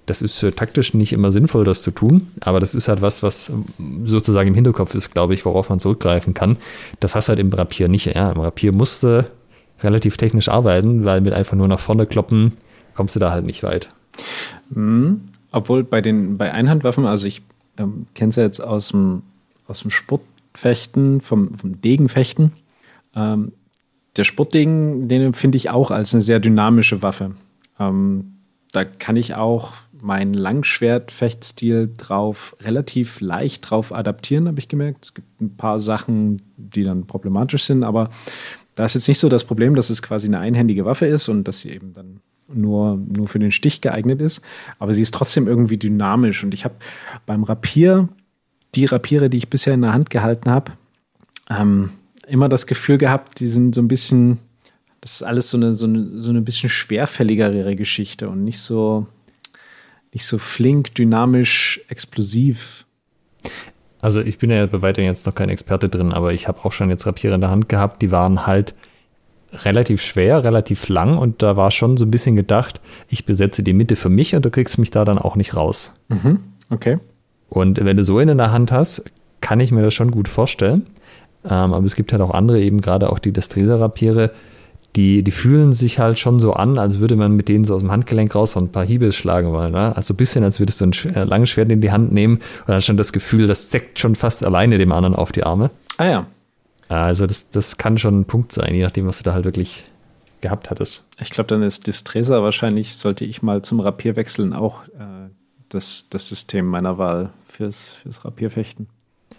Das ist äh, taktisch nicht immer sinnvoll, das zu tun, aber das ist halt was, was sozusagen im Hinterkopf ist, glaube ich, worauf man zurückgreifen kann. Das hast du halt im Rapier nicht. Ja. Im Rapier musste relativ technisch arbeiten, weil mit einfach nur nach vorne kloppen kommst du da halt nicht weit. Mhm. Obwohl bei den bei Einhandwaffen, also ich ähm, kenne es ja jetzt aus dem, aus dem Sportfechten, vom, vom Degenfechten. Ähm, der Sportdegen, den empfinde ich auch als eine sehr dynamische Waffe. Ähm, da kann ich auch meinen Langschwertfechtstil drauf relativ leicht drauf adaptieren, habe ich gemerkt. Es gibt ein paar Sachen, die dann problematisch sind, aber da ist jetzt nicht so das Problem, dass es quasi eine einhändige Waffe ist und dass sie eben dann nur, nur für den Stich geeignet ist. Aber sie ist trotzdem irgendwie dynamisch. Und ich habe beim Rapier, die Rapiere, die ich bisher in der Hand gehalten habe, ähm, immer das Gefühl gehabt, die sind so ein bisschen, das ist alles so eine, so eine, so eine bisschen schwerfälligere Geschichte und nicht so, nicht so flink, dynamisch, explosiv. Also ich bin ja bei weitem jetzt noch kein Experte drin, aber ich habe auch schon jetzt Rapiere in der Hand gehabt, die waren halt relativ schwer, relativ lang und da war schon so ein bisschen gedacht, ich besetze die Mitte für mich und du kriegst mich da dann auch nicht raus. Mhm. Okay. Und wenn du so in der Hand hast, kann ich mir das schon gut vorstellen. Ähm, aber es gibt halt auch andere, eben gerade auch die Destresa-Rapiere, die, die fühlen sich halt schon so an, als würde man mit denen so aus dem Handgelenk raus und ein paar Hiebe schlagen wollen. Ne? Also ein bisschen, als würdest du ein äh, langes Schwert in die Hand nehmen und dann schon das Gefühl, das zeckt schon fast alleine dem anderen auf die Arme. Ah ja. Also das, das kann schon ein Punkt sein, je nachdem, was du da halt wirklich gehabt hattest. Ich glaube, dann ist Distresa wahrscheinlich, sollte ich mal zum Rapier wechseln, auch äh, das, das System meiner Wahl fürs, fürs Rapierfechten.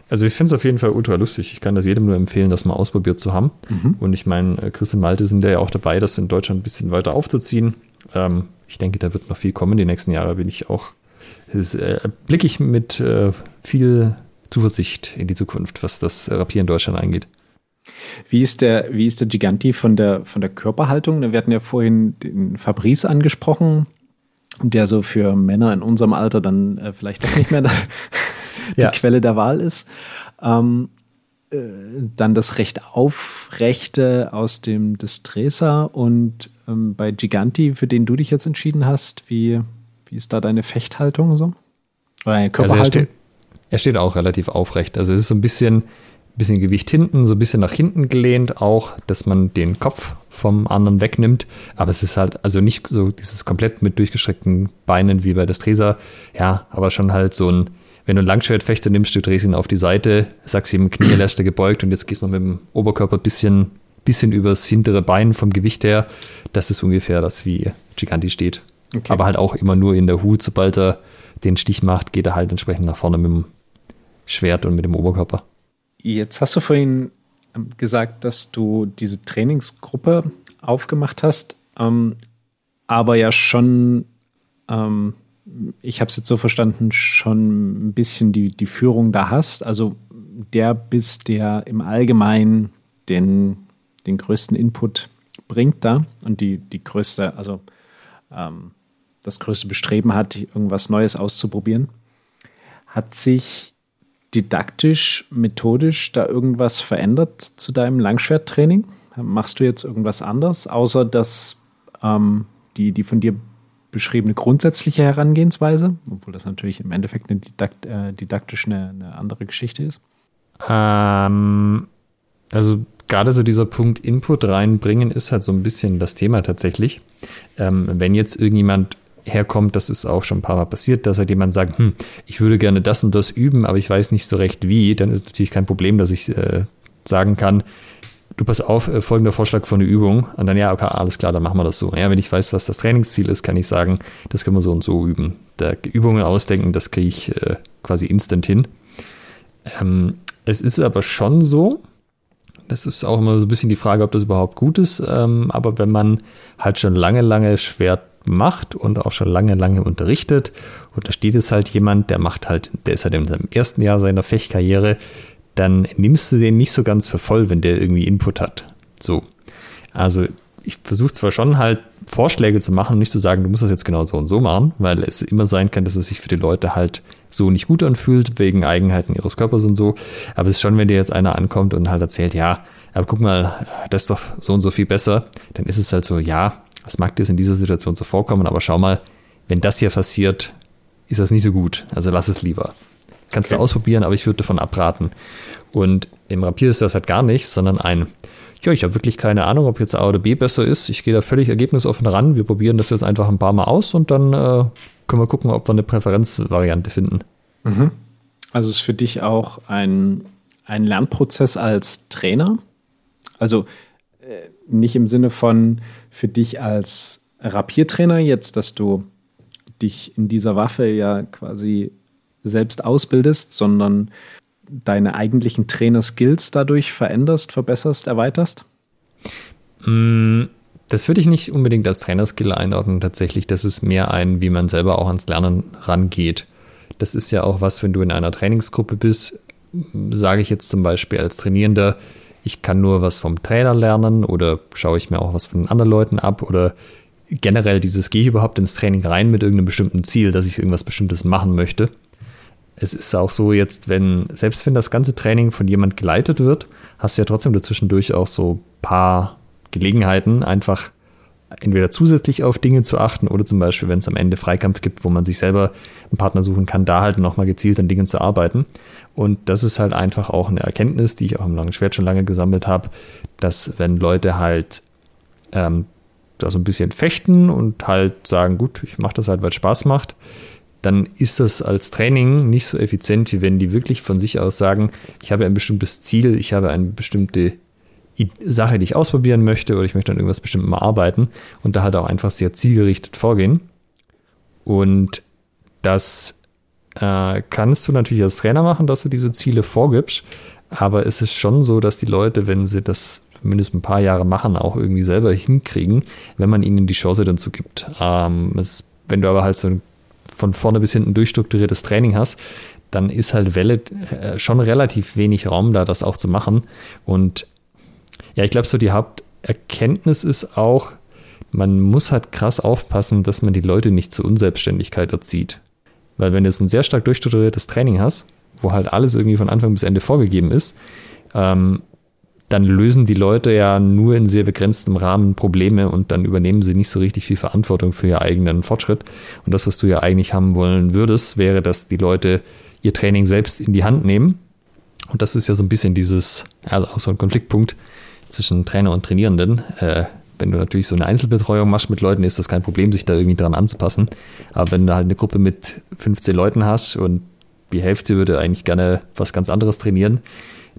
Also ich finde es auf jeden Fall ultra lustig. Ich kann das jedem nur empfehlen, das mal ausprobiert zu haben. Mhm. Und ich meine, äh, Chris und Malte sind ja auch dabei, das in Deutschland ein bisschen weiter aufzuziehen. Ähm, ich denke, da wird noch viel kommen. Die nächsten Jahre bin ich auch, äh, blicke ich mit äh, viel Zuversicht in die Zukunft, was das Rapier in Deutschland angeht. Wie ist der, wie ist der Giganti von der, von der Körperhaltung? Wir hatten ja vorhin den Fabrice angesprochen, der so für Männer in unserem Alter dann äh, vielleicht doch nicht mehr die ja. Quelle der Wahl ist. Ähm, äh, dann das recht aufrechte aus dem Destresa und ähm, bei Giganti, für den du dich jetzt entschieden hast, wie, wie ist da deine Fechthaltung so? Oder deine Körperhaltung? Also er, steht, er steht auch relativ aufrecht. Also es ist so ein bisschen, bisschen Gewicht hinten, so ein bisschen nach hinten gelehnt, auch, dass man den Kopf vom anderen wegnimmt. Aber es ist halt, also nicht so dieses komplett mit durchgestreckten Beinen wie bei Destresa, ja, aber schon halt so ein wenn du einen Langschwertfechter nimmst, du drehst ihn auf die Seite, sagst ihm Knie lässt er gebeugt und jetzt gehst du noch mit dem Oberkörper ein bisschen, bisschen übers hintere Bein vom Gewicht her. Das ist ungefähr das, wie Giganti steht. Okay. Aber halt auch immer nur in der Hut. Sobald er den Stich macht, geht er halt entsprechend nach vorne mit dem Schwert und mit dem Oberkörper. Jetzt hast du vorhin ähm, gesagt, dass du diese Trainingsgruppe aufgemacht hast, ähm, aber ja schon ähm, ich habe es jetzt so verstanden, schon ein bisschen die, die Führung da hast. Also der bist, der im Allgemeinen den, den größten Input bringt da und die, die größte, also ähm, das größte Bestreben hat, irgendwas Neues auszuprobieren. Hat sich didaktisch, methodisch da irgendwas verändert zu deinem Langschwerttraining? Machst du jetzt irgendwas anders, außer dass ähm, die, die von dir beschriebene grundsätzliche Herangehensweise, obwohl das natürlich im Endeffekt eine Didakt, äh, didaktisch eine, eine, andere Geschichte ist? Ähm, also gerade so dieser Punkt Input reinbringen ist halt so ein bisschen das Thema tatsächlich. Ähm, wenn jetzt irgendjemand herkommt, das ist auch schon ein paar Mal passiert, dass halt jemand sagt, hm, ich würde gerne das und das üben, aber ich weiß nicht so recht wie, dann ist natürlich kein Problem, dass ich äh, sagen kann, du pass auf, äh, folgender Vorschlag von der Übung. Und dann, ja, okay, alles klar, dann machen wir das so. Ja, wenn ich weiß, was das Trainingsziel ist, kann ich sagen, das können wir so und so üben. Da Übungen ausdenken, das kriege ich äh, quasi instant hin. Ähm, es ist aber schon so, das ist auch immer so ein bisschen die Frage, ob das überhaupt gut ist, ähm, aber wenn man halt schon lange, lange Schwert macht und auch schon lange, lange unterrichtet und da steht es halt jemand, der macht halt, der ist halt in seinem ersten Jahr seiner Fechtkarriere, dann nimmst du den nicht so ganz für voll, wenn der irgendwie Input hat. So. Also ich versuche zwar schon halt Vorschläge zu machen, nicht zu sagen, du musst das jetzt genau so und so machen, weil es immer sein kann, dass es sich für die Leute halt so nicht gut anfühlt, wegen Eigenheiten ihres Körpers und so. Aber es ist schon, wenn dir jetzt einer ankommt und halt erzählt, ja, aber guck mal, das ist doch so und so viel besser, dann ist es halt so, ja, das mag dir in dieser Situation so vorkommen, aber schau mal, wenn das hier passiert, ist das nicht so gut. Also lass es lieber. Kannst okay. du ausprobieren, aber ich würde davon abraten. Und im Rapier ist das halt gar nicht, sondern ein, ja, ich habe wirklich keine Ahnung, ob jetzt A oder B besser ist. Ich gehe da völlig ergebnisoffen ran. Wir probieren das jetzt einfach ein paar Mal aus und dann äh, können wir gucken, ob wir eine Präferenzvariante finden. Mhm. Also ist für dich auch ein, ein Lernprozess als Trainer? Also nicht im Sinne von für dich als Rapiertrainer jetzt, dass du dich in dieser Waffe ja quasi selbst ausbildest, sondern deine eigentlichen Trainer-Skills dadurch veränderst, verbesserst, erweiterst? Mm, das würde ich nicht unbedingt als Trainerskill einordnen, tatsächlich. Das ist mehr ein, wie man selber auch ans Lernen rangeht. Das ist ja auch was, wenn du in einer Trainingsgruppe bist, sage ich jetzt zum Beispiel als Trainierender, ich kann nur was vom Trainer lernen oder schaue ich mir auch was von anderen Leuten ab oder generell dieses, gehe ich überhaupt ins Training rein mit irgendeinem bestimmten Ziel, dass ich irgendwas Bestimmtes machen möchte? Es ist auch so jetzt, wenn, selbst wenn das ganze Training von jemand geleitet wird, hast du ja trotzdem dazwischendurch auch so paar Gelegenheiten, einfach entweder zusätzlich auf Dinge zu achten oder zum Beispiel, wenn es am Ende Freikampf gibt, wo man sich selber einen Partner suchen kann, da halt nochmal gezielt an Dingen zu arbeiten. Und das ist halt einfach auch eine Erkenntnis, die ich auch im Langen Schwert schon lange gesammelt habe, dass wenn Leute halt ähm, da so ein bisschen fechten und halt sagen, gut, ich mache das halt, weil es Spaß macht, dann ist das als Training nicht so effizient, wie wenn die wirklich von sich aus sagen, ich habe ein bestimmtes Ziel, ich habe eine bestimmte Sache, die ich ausprobieren möchte oder ich möchte an irgendwas bestimmt mal arbeiten und da halt auch einfach sehr zielgerichtet vorgehen. Und das äh, kannst du natürlich als Trainer machen, dass du diese Ziele vorgibst, aber es ist schon so, dass die Leute, wenn sie das mindestens ein paar Jahre machen, auch irgendwie selber hinkriegen, wenn man ihnen die Chance dazu gibt. Ähm, es, wenn du aber halt so ein von vorne bis hinten durchstrukturiertes Training hast, dann ist halt Welle äh, schon relativ wenig Raum da, das auch zu machen. Und ja, ich glaube, so die Haupterkenntnis ist auch, man muss halt krass aufpassen, dass man die Leute nicht zur Unselbstständigkeit erzieht. Weil wenn du jetzt ein sehr stark durchstrukturiertes Training hast, wo halt alles irgendwie von Anfang bis Ende vorgegeben ist, ähm, dann lösen die Leute ja nur in sehr begrenztem Rahmen Probleme und dann übernehmen sie nicht so richtig viel Verantwortung für ihren eigenen Fortschritt. Und das, was du ja eigentlich haben wollen würdest, wäre, dass die Leute ihr Training selbst in die Hand nehmen. Und das ist ja so ein bisschen dieses, also auch so ein Konfliktpunkt, zwischen Trainer und Trainierenden. Äh, wenn du natürlich so eine Einzelbetreuung machst mit Leuten, ist das kein Problem, sich da irgendwie dran anzupassen. Aber wenn du halt eine Gruppe mit 15 Leuten hast und die Hälfte würde eigentlich gerne was ganz anderes trainieren,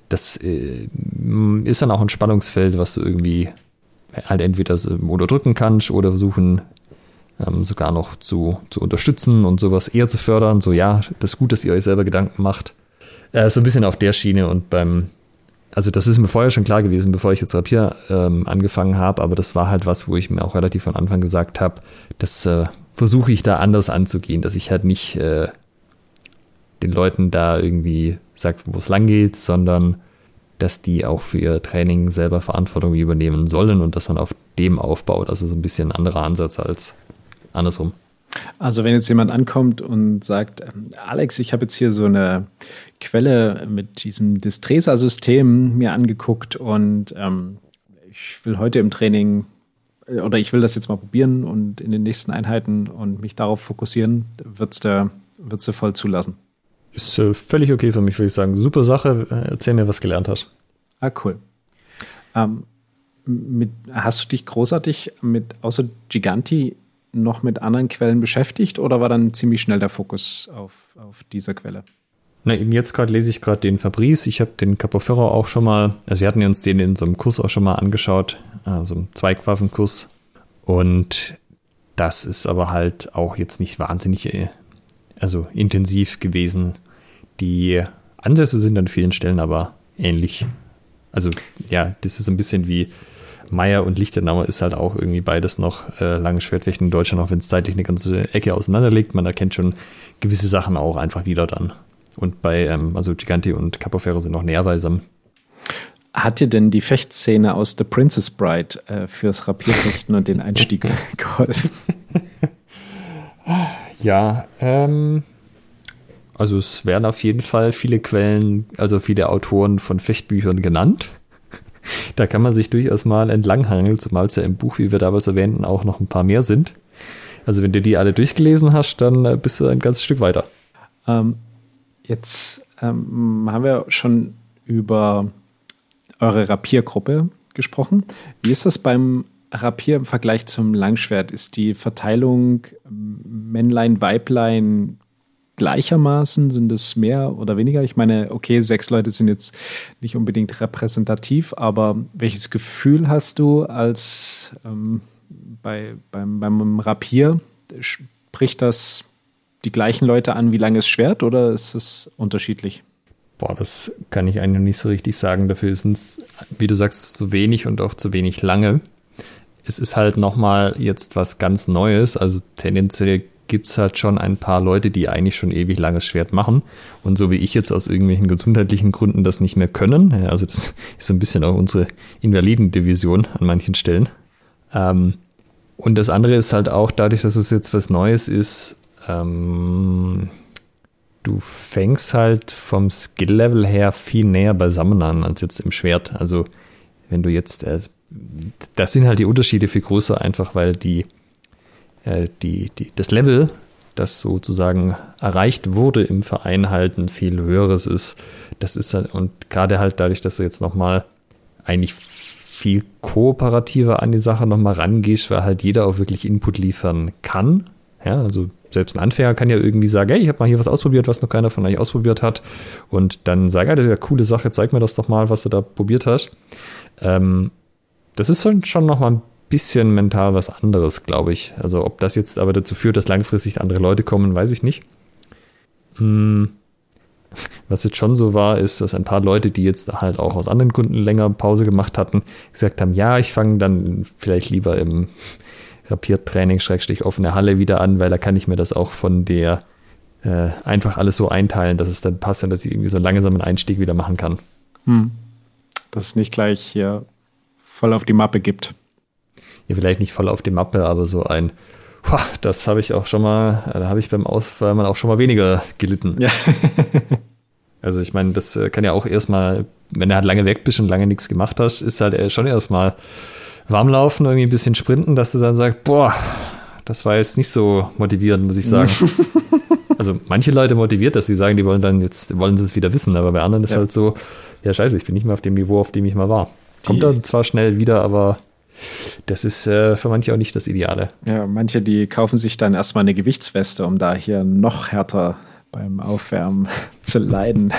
das äh, ist dann auch ein Spannungsfeld, was du irgendwie halt entweder unterdrücken kannst oder versuchen ähm, sogar noch zu, zu unterstützen und sowas eher zu fördern. So, ja, das ist gut, dass ihr euch selber Gedanken macht. Äh, so ein bisschen auf der Schiene und beim also das ist mir vorher schon klar gewesen, bevor ich jetzt Rapier ähm, angefangen habe, aber das war halt was, wo ich mir auch relativ von Anfang gesagt habe, das äh, versuche ich da anders anzugehen, dass ich halt nicht äh, den Leuten da irgendwie sage, wo es lang geht, sondern dass die auch für ihr Training selber Verantwortung übernehmen sollen und dass man auf dem aufbaut. Also so ein bisschen ein anderer Ansatz als andersrum. Also wenn jetzt jemand ankommt und sagt, ähm, Alex, ich habe jetzt hier so eine Quelle mit diesem Distresa-System mir angeguckt und ähm, ich will heute im Training äh, oder ich will das jetzt mal probieren und in den nächsten Einheiten und mich darauf fokussieren, wird es der wird's voll zulassen. Ist äh, völlig okay für mich, würde ich sagen. Super Sache. Erzähl mir, was gelernt hast. Ah, cool. Ähm, mit, hast du dich großartig mit außer Giganti noch mit anderen Quellen beschäftigt oder war dann ziemlich schnell der Fokus auf, auf dieser Quelle? Na, eben jetzt gerade lese ich gerade den Fabrice. Ich habe den Capoferro auch schon mal, also wir hatten uns den in so einem Kurs auch schon mal angeschaut, also einem Zweigwaffenkurs. Und das ist aber halt auch jetzt nicht wahnsinnig, äh, also intensiv gewesen. Die Ansätze sind an vielen Stellen aber ähnlich. Also ja, das ist so ein bisschen wie Meier und Lichtenauer ist halt auch irgendwie beides noch äh, lange Schwertfechten in Deutschland, auch wenn es zeitlich eine ganze Ecke auseinanderlegt. Man erkennt schon gewisse Sachen auch einfach wieder dann. Und bei, ähm, also Giganti und Capoferro sind noch näher beisammen. Hat dir denn die Fechtszene aus The Princess Bride äh, fürs Rapierfechten und den Einstieg geholfen? Ja, ähm, also es werden auf jeden Fall viele Quellen, also viele Autoren von Fechtbüchern genannt da kann man sich durchaus mal entlanghangeln, zumal es ja im Buch, wie wir damals erwähnten, auch noch ein paar mehr sind. Also wenn du die alle durchgelesen hast, dann äh, bist du ein ganzes Stück weiter. Ähm, jetzt ähm, haben wir schon über eure Rapiergruppe gesprochen. Wie ist das beim Rapier im Vergleich zum Langschwert? Ist die Verteilung Männlein, Weiblein gleichermaßen? Sind es mehr oder weniger? Ich meine, okay, sechs Leute sind jetzt nicht unbedingt repräsentativ, aber welches Gefühl hast du als ähm, bei, beim, beim Rapier? Spricht das die gleichen Leute an wie langes Schwert oder ist es unterschiedlich? Boah, das kann ich eigentlich nicht so richtig sagen. Dafür ist es, wie du sagst, zu wenig und auch zu wenig lange. Es ist halt nochmal jetzt was ganz Neues. Also tendenziell gibt es halt schon ein paar Leute, die eigentlich schon ewig langes Schwert machen. Und so wie ich jetzt aus irgendwelchen gesundheitlichen Gründen das nicht mehr können, also das ist so ein bisschen auch unsere Invalidendivision an manchen Stellen. Ähm, und das andere ist halt auch, dadurch, dass es jetzt was Neues ist, ähm, du fängst halt vom Skill-Level her viel näher beisammen an als jetzt im Schwert. Also wenn du jetzt, äh, das sind halt die Unterschiede viel größer, einfach weil die äh, die, die, das Level, das sozusagen erreicht wurde im Verein, halt viel höheres ist. Das ist halt, und gerade halt dadurch, dass du jetzt nochmal eigentlich viel kooperativer an die Sache nochmal rangehst, weil halt jeder auch wirklich Input liefern kann. Ja, also selbst ein Anfänger kann ja irgendwie sagen, hey, ich habe mal hier was ausprobiert, was noch keiner von euch ausprobiert hat. Und dann sage, ah, das ist ja coole Sache, zeig mir das doch mal, was du da probiert hast. Ähm, das ist schon noch mal ein bisschen mental was anderes, glaube ich. Also ob das jetzt aber dazu führt, dass langfristig andere Leute kommen, weiß ich nicht. Hm. Was jetzt schon so war, ist, dass ein paar Leute, die jetzt halt auch aus anderen Kunden länger Pause gemacht hatten, gesagt haben, ja, ich fange dann vielleicht lieber im Rapiertraining, Schrägstrich offene Halle wieder an, weil da kann ich mir das auch von der äh, einfach alles so einteilen, dass es dann passt und dass ich irgendwie so einen langsamen Einstieg wieder machen kann. Hm. Dass es nicht gleich hier voll auf die Mappe gibt. Ja, vielleicht nicht voll auf die Mappe, aber so ein, boah, das habe ich auch schon mal, äh, da habe ich beim Ausfall auch schon mal weniger gelitten. Ja. also ich meine, das äh, kann ja auch erstmal, wenn du halt lange weg bist und lange nichts gemacht hast, ist halt äh, schon erstmal warmlaufen, irgendwie ein bisschen sprinten, dass du dann sagst, boah, das war jetzt nicht so motivierend, muss ich sagen. also manche Leute motiviert, dass sie sagen, die wollen dann jetzt, wollen sie es wieder wissen, aber bei anderen ist ja. halt so, ja scheiße, ich bin nicht mehr auf dem Niveau, auf dem ich mal war. Kommt dann zwar schnell wieder, aber das ist äh, für manche auch nicht das Ideale. Ja, manche, die kaufen sich dann erstmal eine Gewichtsweste, um da hier noch härter beim Aufwärmen zu leiden.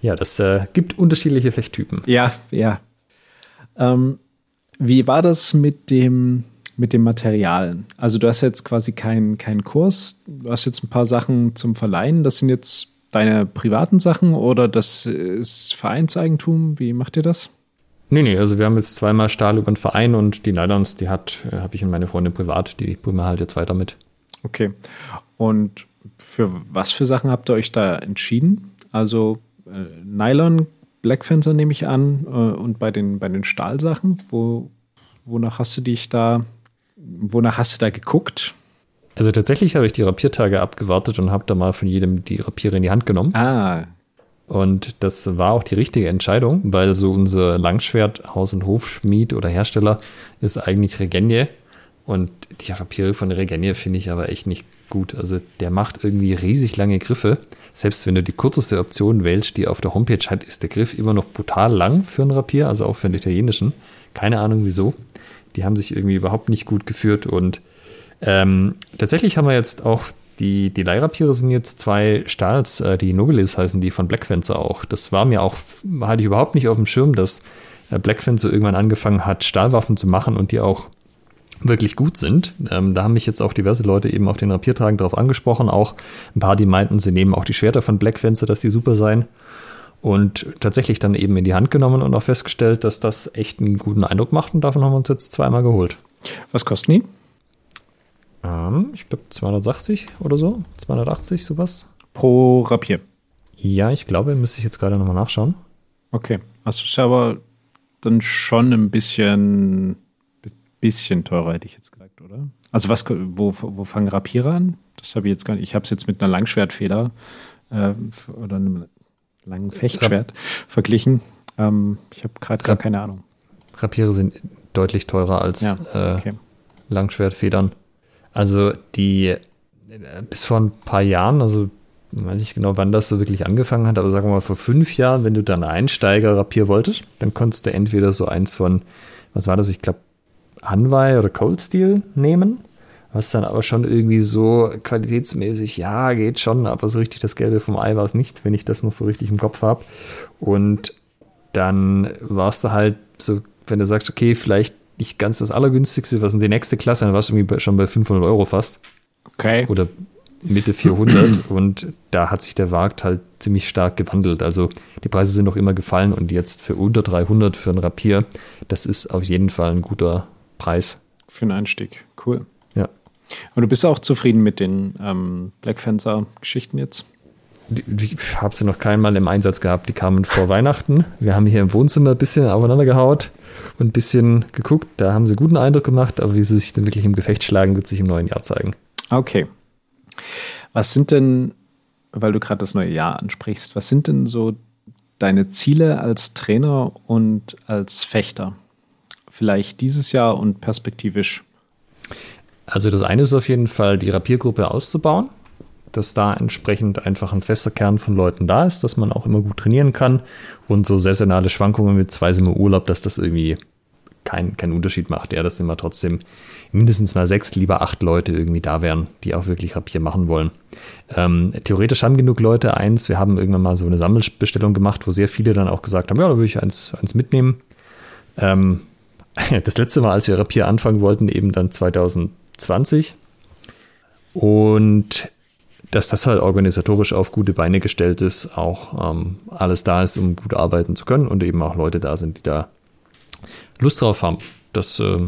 Ja, das äh, gibt unterschiedliche Fechttypen. Ja, ja. Ähm, wie war das mit dem, mit dem Material? Also du hast jetzt quasi keinen kein Kurs, du hast jetzt ein paar Sachen zum Verleihen. Das sind jetzt deine privaten Sachen oder das ist Vereinseigentum? Wie macht ihr das? Nee, nee, also wir haben jetzt zweimal Stahl über den Verein und die Nylons, die hat, äh, habe ich und meine Freundin privat, die bringen wir halt jetzt weiter mit. Okay. Und für was für Sachen habt ihr euch da entschieden? Also äh, Nylon, Black Fencer nehme ich an äh, und bei den, bei den Stahlsachen, wo, wonach hast du dich da, wonach hast du da geguckt? Also tatsächlich habe ich die Rapiertage abgewartet und habe da mal von jedem die Rapiere in die Hand genommen. Ah, und das war auch die richtige Entscheidung, weil so unser Langschwert Haus- und Hofschmied oder Hersteller ist eigentlich Regenie. Und die Rapiere von Regenie finde ich aber echt nicht gut. Also der macht irgendwie riesig lange Griffe. Selbst wenn du die kürzeste Option wählst, die auf der Homepage hat, ist der Griff immer noch brutal lang für ein Rapier, also auch für einen italienischen. Keine Ahnung wieso. Die haben sich irgendwie überhaupt nicht gut geführt und ähm, tatsächlich haben wir jetzt auch die, die Leihrapiere sind jetzt zwei Stahls, äh, die Nobilis heißen die von Black Fencer auch. Das war mir auch, hatte ich überhaupt nicht auf dem Schirm, dass äh, Black Fencer irgendwann angefangen hat, Stahlwaffen zu machen und die auch wirklich gut sind. Ähm, da haben mich jetzt auch diverse Leute eben auf den Rapiertagen darauf angesprochen. Auch ein paar, die meinten, sie nehmen auch die Schwerter von Black Fencer, dass die super seien. Und tatsächlich dann eben in die Hand genommen und auch festgestellt, dass das echt einen guten Eindruck macht und davon haben wir uns jetzt zweimal geholt. Was kosten die? Ähm, ich glaube 280 oder so. 280, sowas. Pro Rapier. Ja, ich glaube, müsste ich jetzt gerade nochmal nachschauen. Okay. Also ist aber dann schon ein bisschen, bisschen teurer, hätte ich jetzt gesagt, oder? Also was, wo, wo fangen Rapiere an? Das habe ich jetzt gar nicht. Ich habe es jetzt mit einer Langschwertfeder äh, oder einem langen Fechtschwert Rap verglichen. Ähm, ich habe gerade gar keine Ahnung. Rapiere sind deutlich teurer als ja, okay. äh, Langschwertfedern. Also die bis vor ein paar Jahren, also weiß ich genau, wann das so wirklich angefangen hat, aber sagen wir mal vor fünf Jahren, wenn du dann Einsteiger-Rapier wolltest, dann konntest du entweder so eins von, was war das, ich glaube, Hanwei oder Cold Steel nehmen, was dann aber schon irgendwie so qualitätsmäßig, ja, geht schon, aber so richtig das Gelbe vom Ei war es nicht, wenn ich das noch so richtig im Kopf habe. Und dann warst du halt so, wenn du sagst, okay, vielleicht nicht ganz das allergünstigste, was in die nächste Klasse, dann warst du irgendwie schon bei 500 Euro fast. Okay. Oder Mitte 400 und da hat sich der Markt halt ziemlich stark gewandelt. Also die Preise sind noch immer gefallen und jetzt für unter 300 für ein Rapier, das ist auf jeden Fall ein guter Preis. Für einen Einstieg, cool. Ja. Und du bist auch zufrieden mit den ähm, Black Fencer-Geschichten jetzt? Ich habe sie noch keinmal im Einsatz gehabt. Die kamen vor Weihnachten. Wir haben hier im Wohnzimmer ein bisschen aufeinander gehaut und ein bisschen geguckt. Da haben sie guten Eindruck gemacht, aber wie sie sich dann wirklich im Gefecht schlagen, wird sich im neuen Jahr zeigen. Okay. Was sind denn, weil du gerade das neue Jahr ansprichst, was sind denn so deine Ziele als Trainer und als Fechter? Vielleicht dieses Jahr und perspektivisch? Also das eine ist auf jeden Fall, die Rapiergruppe auszubauen dass da entsprechend einfach ein fester Kern von Leuten da ist, dass man auch immer gut trainieren kann und so saisonale Schwankungen mit zwei im Urlaub, dass das irgendwie keinen kein Unterschied macht. Ja, dass immer trotzdem mindestens mal sechs, lieber acht Leute irgendwie da wären, die auch wirklich Rapier machen wollen. Ähm, theoretisch haben genug Leute eins. Wir haben irgendwann mal so eine Sammelbestellung gemacht, wo sehr viele dann auch gesagt haben, ja, da würde ich eins, eins mitnehmen. Ähm, das letzte Mal, als wir Rapier anfangen wollten, eben dann 2020. Und dass das halt organisatorisch auf gute Beine gestellt ist, auch ähm, alles da ist, um gut arbeiten zu können und eben auch Leute da sind, die da Lust drauf haben. Das äh,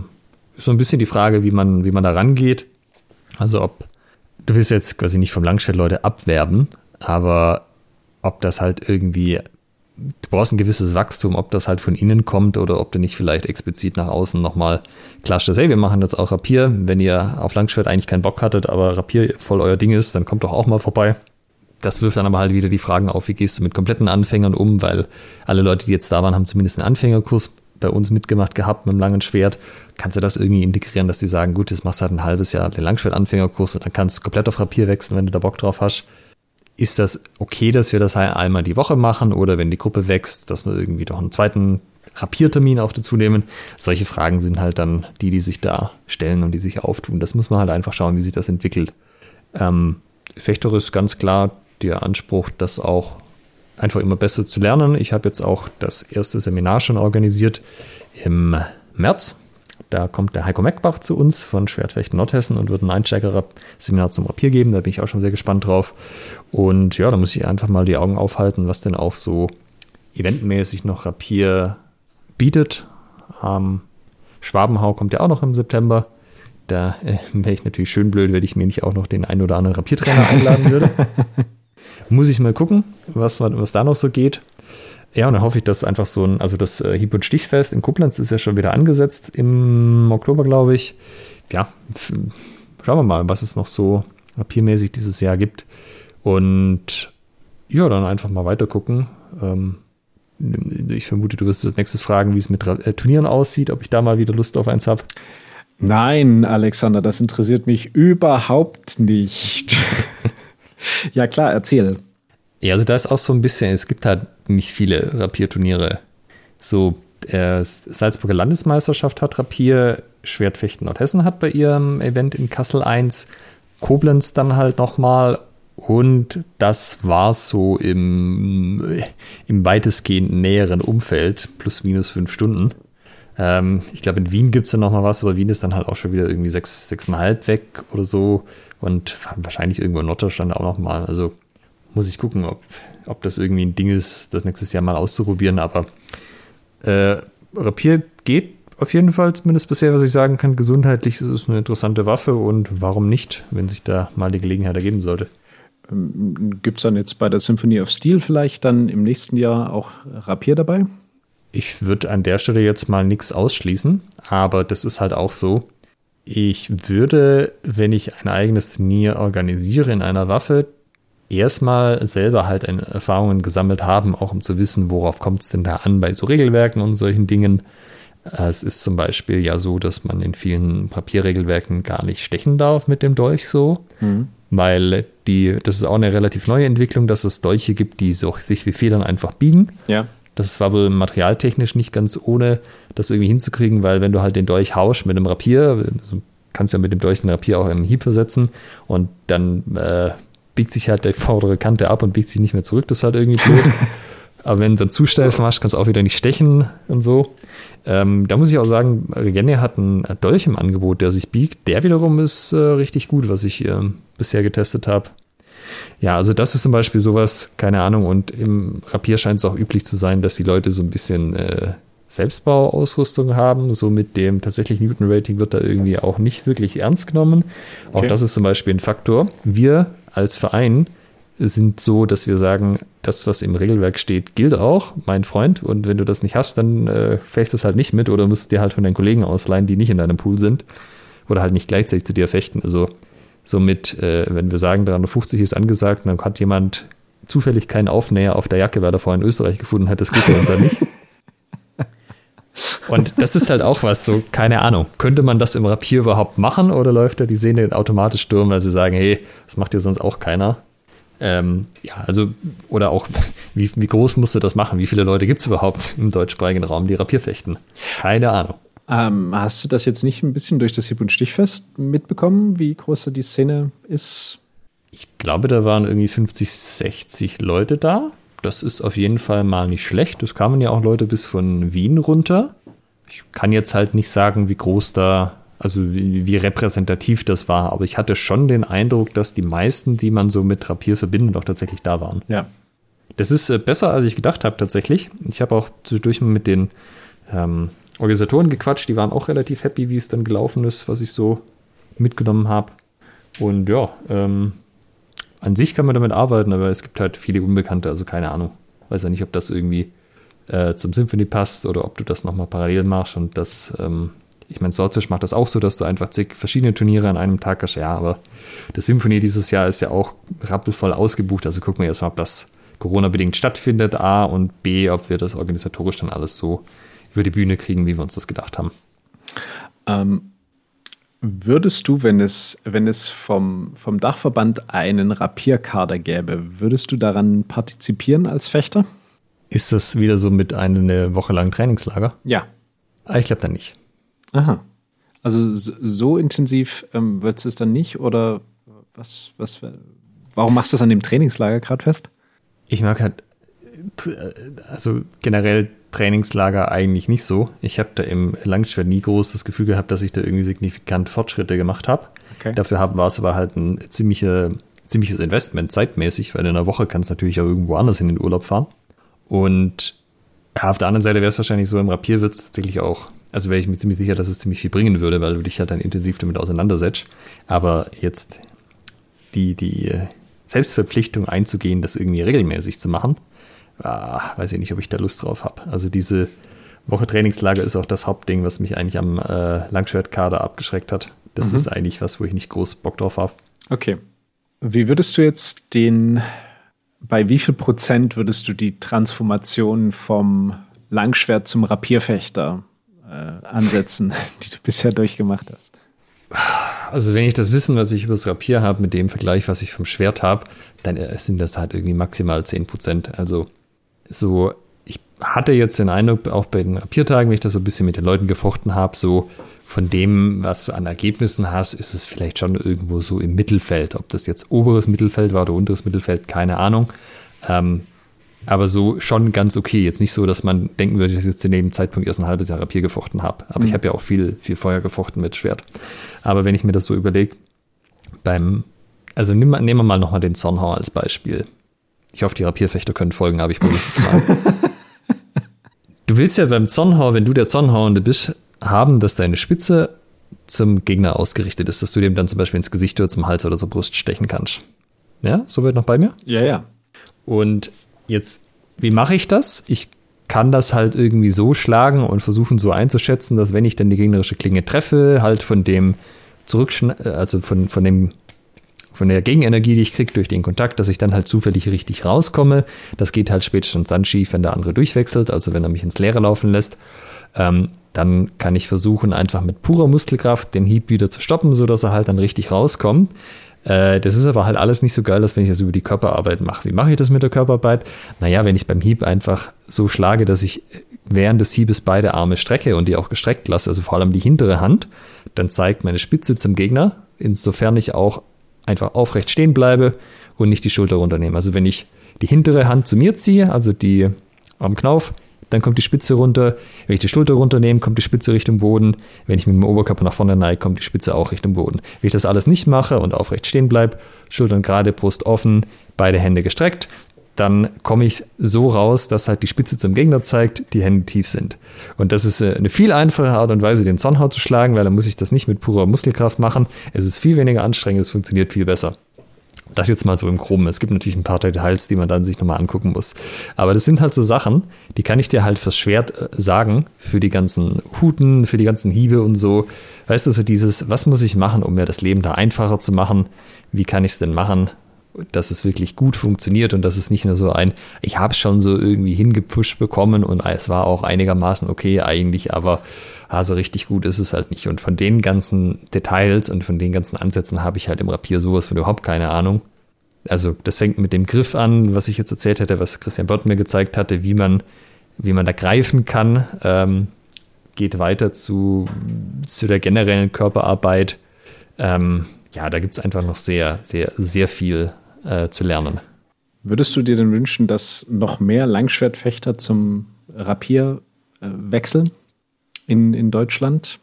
ist so ein bisschen die Frage, wie man, wie man da rangeht. Also ob, du willst jetzt quasi nicht vom Langschwert Leute abwerben, aber ob das halt irgendwie, du brauchst ein gewisses Wachstum, ob das halt von innen kommt oder ob du nicht vielleicht explizit nach außen nochmal klarstellst, hey, wir machen jetzt auch Rapier. Wenn ihr auf Langschwert eigentlich keinen Bock hattet, aber Rapier voll euer Ding ist, dann kommt doch auch mal vorbei. Das wirft dann aber halt wieder die Fragen auf, wie gehst du mit kompletten Anfängern um, weil alle Leute, die jetzt da waren, haben zumindest einen Anfängerkurs bei uns mitgemacht gehabt mit dem langen Schwert. Kannst du das irgendwie integrieren, dass die sagen, gut, das machst du halt ein halbes Jahr den Langschwert-Anfängerkurs und dann kannst du komplett auf Rapier wechseln, wenn du da Bock drauf hast. Ist das okay, dass wir das einmal die Woche machen oder wenn die Gruppe wächst, dass wir irgendwie doch einen zweiten Rapiertermin auch dazu nehmen? Solche Fragen sind halt dann die, die sich da stellen und die sich auftun. Das muss man halt einfach schauen, wie sich das entwickelt. Ähm, Fechter ist ganz klar der Anspruch, das auch einfach immer besser zu lernen. Ich habe jetzt auch das erste Seminar schon organisiert im März. Da kommt der Heiko Meckbach zu uns von Schwertfechten Nordhessen und wird ein Einsteiger-Seminar zum Rapier geben. Da bin ich auch schon sehr gespannt drauf. Und ja, da muss ich einfach mal die Augen aufhalten, was denn auch so eventmäßig noch Rapier bietet. Ähm, Schwabenhau kommt ja auch noch im September. Da äh, wäre ich natürlich schön blöd, wenn ich mir nicht auch noch den ein oder anderen Rapiertrainer einladen würde. Muss ich mal gucken, was, was da noch so geht. Ja, und dann hoffe ich, dass einfach so ein, also das äh, Hieb- und Stichfest in Koblenz ist ja schon wieder angesetzt im Oktober, glaube ich. Ja, schauen wir mal, was es noch so papiermäßig dieses Jahr gibt. Und ja, dann einfach mal weiter gucken. Ähm, ich vermute, du wirst als nächstes fragen, wie es mit äh, Turnieren aussieht, ob ich da mal wieder Lust auf eins habe. Nein, Alexander, das interessiert mich überhaupt nicht. ja, klar, erzähl. Ja, also da ist auch so ein bisschen, es gibt halt nicht viele Rapierturniere. So, äh, Salzburger Landesmeisterschaft hat Rapier, Schwertfechten Nordhessen hat bei ihrem Event in Kassel 1, Koblenz dann halt nochmal und das war so im, im weitestgehend näheren Umfeld, plus minus fünf Stunden. Ähm, ich glaube, in Wien gibt es dann nochmal was, aber Wien ist dann halt auch schon wieder irgendwie sechs, sechseinhalb weg oder so. Und wahrscheinlich irgendwo in Norddeutschland auch nochmal. Also muss ich gucken, ob, ob das irgendwie ein Ding ist, das nächstes Jahr mal auszuprobieren. Aber äh, Rapier geht auf jeden Fall, zumindest bisher, was ich sagen kann. Gesundheitlich ist es eine interessante Waffe und warum nicht, wenn sich da mal die Gelegenheit ergeben sollte. Ähm, Gibt es dann jetzt bei der Symphony of Steel vielleicht dann im nächsten Jahr auch Rapier dabei? Ich würde an der Stelle jetzt mal nichts ausschließen, aber das ist halt auch so. Ich würde, wenn ich ein eigenes Turnier organisiere in einer Waffe, erstmal selber halt Erfahrungen gesammelt haben, auch um zu wissen, worauf kommt es denn da an bei so Regelwerken und solchen Dingen. Es ist zum Beispiel ja so, dass man in vielen Papierregelwerken gar nicht stechen darf mit dem Dolch so, mhm. weil die, das ist auch eine relativ neue Entwicklung, dass es Dolche gibt, die so, sich wie Federn einfach biegen. Ja. Das war wohl materialtechnisch nicht ganz ohne, das irgendwie hinzukriegen, weil wenn du halt den Dolch haust mit einem Rapier, kannst du ja mit dem Dolch den Rapier auch im Hieb versetzen und dann äh, biegt sich halt die vordere Kante ab und biegt sich nicht mehr zurück. Das ist halt irgendwie blöd. Aber wenn du dann zu steif machst, kannst du auch wieder nicht stechen und so. Ähm, da muss ich auch sagen, Regenne hat einen Dolch im Angebot, der sich biegt. Der wiederum ist äh, richtig gut, was ich äh, bisher getestet habe. Ja, also das ist zum Beispiel sowas, keine Ahnung. Und im Rapier scheint es auch üblich zu sein, dass die Leute so ein bisschen äh, Selbstbauausrüstung haben. So mit dem tatsächlich Newton-Rating wird da irgendwie auch nicht wirklich ernst genommen. Auch okay. das ist zum Beispiel ein Faktor. Wir als Verein sind so, dass wir sagen, das, was im Regelwerk steht, gilt auch, mein Freund. Und wenn du das nicht hast, dann äh, fällst du es halt nicht mit oder musst dir halt von deinen Kollegen ausleihen, die nicht in deinem Pool sind. Oder halt nicht gleichzeitig zu dir fechten. Also somit, äh, wenn wir sagen, 350 ist angesagt, dann hat jemand zufällig keinen Aufnäher auf der Jacke, weil er vorher in Österreich gefunden hat, das geht bei uns ja nicht. Und das ist halt auch was, so, keine Ahnung. Könnte man das im Rapier überhaupt machen oder läuft da die Sehne automatisch durch, weil sie sagen, hey, das macht ja sonst auch keiner? Ähm, ja, also, oder auch, wie, wie groß musst du das machen? Wie viele Leute gibt es überhaupt im deutschsprachigen Raum, die Rapier fechten? Keine Ahnung. Ähm, hast du das jetzt nicht ein bisschen durch das Hieb- und Stichfest mitbekommen, wie groß da die Szene ist? Ich glaube, da waren irgendwie 50, 60 Leute da. Das ist auf jeden Fall mal nicht schlecht. Es kamen ja auch Leute bis von Wien runter. Ich kann jetzt halt nicht sagen, wie groß da, also wie, wie repräsentativ das war, aber ich hatte schon den Eindruck, dass die meisten, die man so mit Rapier verbindet, auch tatsächlich da waren. Ja. Das ist äh, besser, als ich gedacht habe, tatsächlich. Ich habe auch zwischendurch mit den ähm, Organisatoren gequatscht, die waren auch relativ happy, wie es dann gelaufen ist, was ich so mitgenommen habe. Und ja, ähm, an sich kann man damit arbeiten, aber es gibt halt viele Unbekannte, also keine Ahnung. Weiß ja nicht, ob das irgendwie äh, zum Symphony passt oder ob du das nochmal parallel machst und das, ähm, ich meine, Swordfish macht das auch so, dass du einfach zig verschiedene Turniere an einem Tag hast. Ja, aber das Symphony dieses Jahr ist ja auch rappelvoll ausgebucht, also gucken wir erstmal, ob das Corona-bedingt stattfindet, A und B, ob wir das organisatorisch dann alles so über die Bühne kriegen, wie wir uns das gedacht haben. Ähm, Würdest du, wenn es, wenn es vom, vom Dachverband einen Rapierkader gäbe, würdest du daran partizipieren als Fechter? Ist das wieder so mit einer Woche lang Trainingslager? Ja. Ah, ich glaube dann nicht. Aha. Also so intensiv ähm, wird es dann nicht oder was, was, warum machst du das an dem Trainingslager gerade fest? Ich mag halt, also generell Trainingslager eigentlich nicht so. Ich habe da im Langschwert nie groß das Gefühl gehabt, dass ich da irgendwie signifikant Fortschritte gemacht habe. Okay. Dafür war es aber halt ein ziemliche, ziemliches Investment zeitmäßig, weil in einer Woche kannst du natürlich auch irgendwo anders in den Urlaub fahren. Und ja, auf der anderen Seite wäre es wahrscheinlich so, im Rapier wird es tatsächlich auch, also wäre ich mir ziemlich sicher, dass es ziemlich viel bringen würde, weil du dich halt dann intensiv damit auseinandersetzt. Aber jetzt die, die Selbstverpflichtung einzugehen, das irgendwie regelmäßig zu machen, ah, weiß ich nicht, ob ich da Lust drauf habe. Also diese Woche Trainingslager ist auch das Hauptding, was mich eigentlich am äh, Langschwertkader abgeschreckt hat. Das mhm. ist eigentlich was, wo ich nicht groß Bock drauf habe. Okay. Wie würdest du jetzt den, bei wie viel Prozent würdest du die Transformation vom Langschwert zum Rapierfechter äh, ansetzen, die du bisher durchgemacht hast? Also wenn ich das Wissen, was ich über das Rapier habe, mit dem Vergleich, was ich vom Schwert habe, dann äh, sind das halt irgendwie maximal 10 Prozent. Also so, ich hatte jetzt den Eindruck, auch bei den Rapiertagen, wenn ich das so ein bisschen mit den Leuten gefochten habe, so von dem, was du an Ergebnissen hast, ist es vielleicht schon irgendwo so im Mittelfeld. Ob das jetzt oberes Mittelfeld war oder unteres Mittelfeld, keine Ahnung. Ähm, aber so schon ganz okay. Jetzt nicht so, dass man denken würde, dass ich jetzt zu dem Zeitpunkt erst ein halbes Jahr Rapier gefochten habe. Aber mhm. ich habe ja auch viel, viel Feuer gefochten mit Schwert. Aber wenn ich mir das so überlege, beim, also nehmen wir, nehmen wir mal nochmal den Zornhauer als Beispiel. Ich hoffe, die Rapierfechter können folgen, aber ich probiere es mal. du willst ja beim Zornhauer, wenn du der Zornhauende bist, haben, dass deine Spitze zum Gegner ausgerichtet ist, dass du dem dann zum Beispiel ins Gesicht oder zum Hals oder zur Brust stechen kannst. Ja, soweit noch bei mir? Ja, ja. Und jetzt, wie mache ich das? Ich kann das halt irgendwie so schlagen und versuchen so einzuschätzen, dass wenn ich dann die gegnerische Klinge treffe, halt von dem zurückschneiden, also von, von dem von der Gegenenergie, die ich kriege durch den Kontakt, dass ich dann halt zufällig richtig rauskomme. Das geht halt spätestens dann schief, wenn der andere durchwechselt, also wenn er mich ins Leere laufen lässt. Ähm, dann kann ich versuchen, einfach mit purer Muskelkraft den Hieb wieder zu stoppen, sodass er halt dann richtig rauskommt. Äh, das ist aber halt alles nicht so geil, als wenn ich das über die Körperarbeit mache. Wie mache ich das mit der Körperarbeit? Naja, wenn ich beim Hieb einfach so schlage, dass ich während des Hiebes beide Arme strecke und die auch gestreckt lasse, also vor allem die hintere Hand, dann zeigt meine Spitze zum Gegner, insofern ich auch einfach aufrecht stehen bleibe und nicht die Schulter runternehme. Also wenn ich die hintere Hand zu mir ziehe, also die am Knauf, dann kommt die Spitze runter. Wenn ich die Schulter runternehme, kommt die Spitze Richtung Boden. Wenn ich mit dem Oberkörper nach vorne neige, kommt die Spitze auch Richtung Boden. Wenn ich das alles nicht mache und aufrecht stehen bleibe, Schultern gerade, Brust offen, beide Hände gestreckt, dann komme ich so raus, dass halt die Spitze zum Gegner zeigt, die Hände tief sind. Und das ist äh, eine viel einfache Art und Weise, den Zornhaut zu schlagen, weil dann muss ich das nicht mit purer Muskelkraft machen. Es ist viel weniger anstrengend, es funktioniert viel besser. Das jetzt mal so im Groben. Es gibt natürlich ein paar Details, die man dann sich nochmal angucken muss. Aber das sind halt so Sachen, die kann ich dir halt fürs Schwert äh, sagen, für die ganzen Huten, für die ganzen Hiebe und so. Weißt du, so dieses, was muss ich machen, um mir das Leben da einfacher zu machen? Wie kann ich es denn machen? Dass es wirklich gut funktioniert und dass es nicht nur so ein, ich habe es schon so irgendwie hingepusht bekommen und es war auch einigermaßen okay eigentlich, aber ah, so richtig gut ist es halt nicht. Und von den ganzen Details und von den ganzen Ansätzen habe ich halt im Rapier sowas von überhaupt keine Ahnung. Also das fängt mit dem Griff an, was ich jetzt erzählt hätte, was Christian Bott mir gezeigt hatte, wie man, wie man da greifen kann. Ähm, geht weiter zu, zu der generellen Körperarbeit. Ähm, ja, da gibt es einfach noch sehr, sehr, sehr viel äh, zu lernen. Würdest du dir denn wünschen, dass noch mehr Langschwertfechter zum Rapier äh, wechseln in, in Deutschland?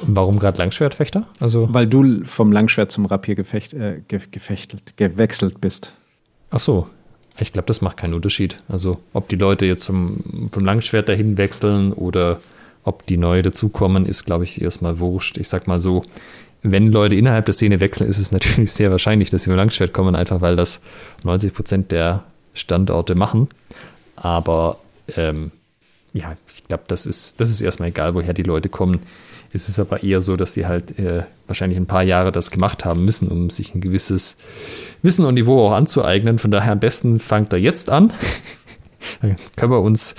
Warum gerade Langschwertfechter? Also Weil du vom Langschwert zum Rapier gefecht, äh, gefechtelt, gewechselt bist. Ach so. Ich glaube, das macht keinen Unterschied. Also, ob die Leute jetzt vom, vom Langschwert dahin wechseln oder ob die neu dazukommen, ist, glaube ich, erstmal wurscht. Ich sag mal so, wenn Leute innerhalb der Szene wechseln, ist es natürlich sehr wahrscheinlich, dass sie mit Langschwert kommen, einfach weil das 90 Prozent der Standorte machen. Aber ähm, ja, ich glaube, das ist, das ist erstmal egal, woher die Leute kommen. Es ist aber eher so, dass sie halt äh, wahrscheinlich ein paar Jahre das gemacht haben müssen, um sich ein gewisses Wissen und Niveau auch anzueignen. Von daher am besten fangt er jetzt an. Dann können wir uns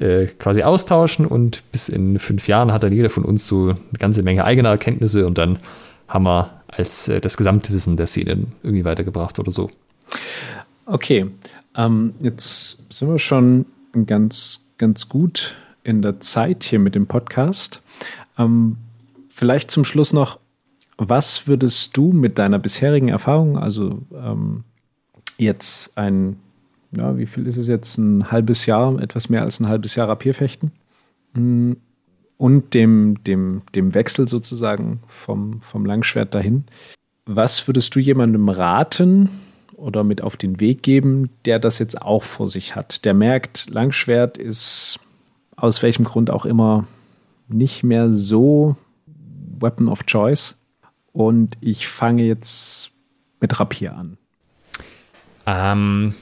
äh, quasi austauschen und bis in fünf Jahren hat dann jeder von uns so eine ganze Menge eigener Erkenntnisse und dann haben wir als äh, das Gesamtwissen der Szenen irgendwie weitergebracht oder so. Okay, ähm, jetzt sind wir schon ganz, ganz gut in der Zeit hier mit dem Podcast. Ähm, vielleicht zum Schluss noch, was würdest du mit deiner bisherigen Erfahrung, also ähm, jetzt ein ja, wie viel ist es jetzt? Ein halbes Jahr, etwas mehr als ein halbes Jahr Rapierfechten. Mm, und dem, dem, dem Wechsel sozusagen vom, vom Langschwert dahin. Was würdest du jemandem raten oder mit auf den Weg geben, der das jetzt auch vor sich hat? Der merkt, Langschwert ist aus welchem Grund auch immer nicht mehr so Weapon of Choice und ich fange jetzt mit Rapier an. Ähm,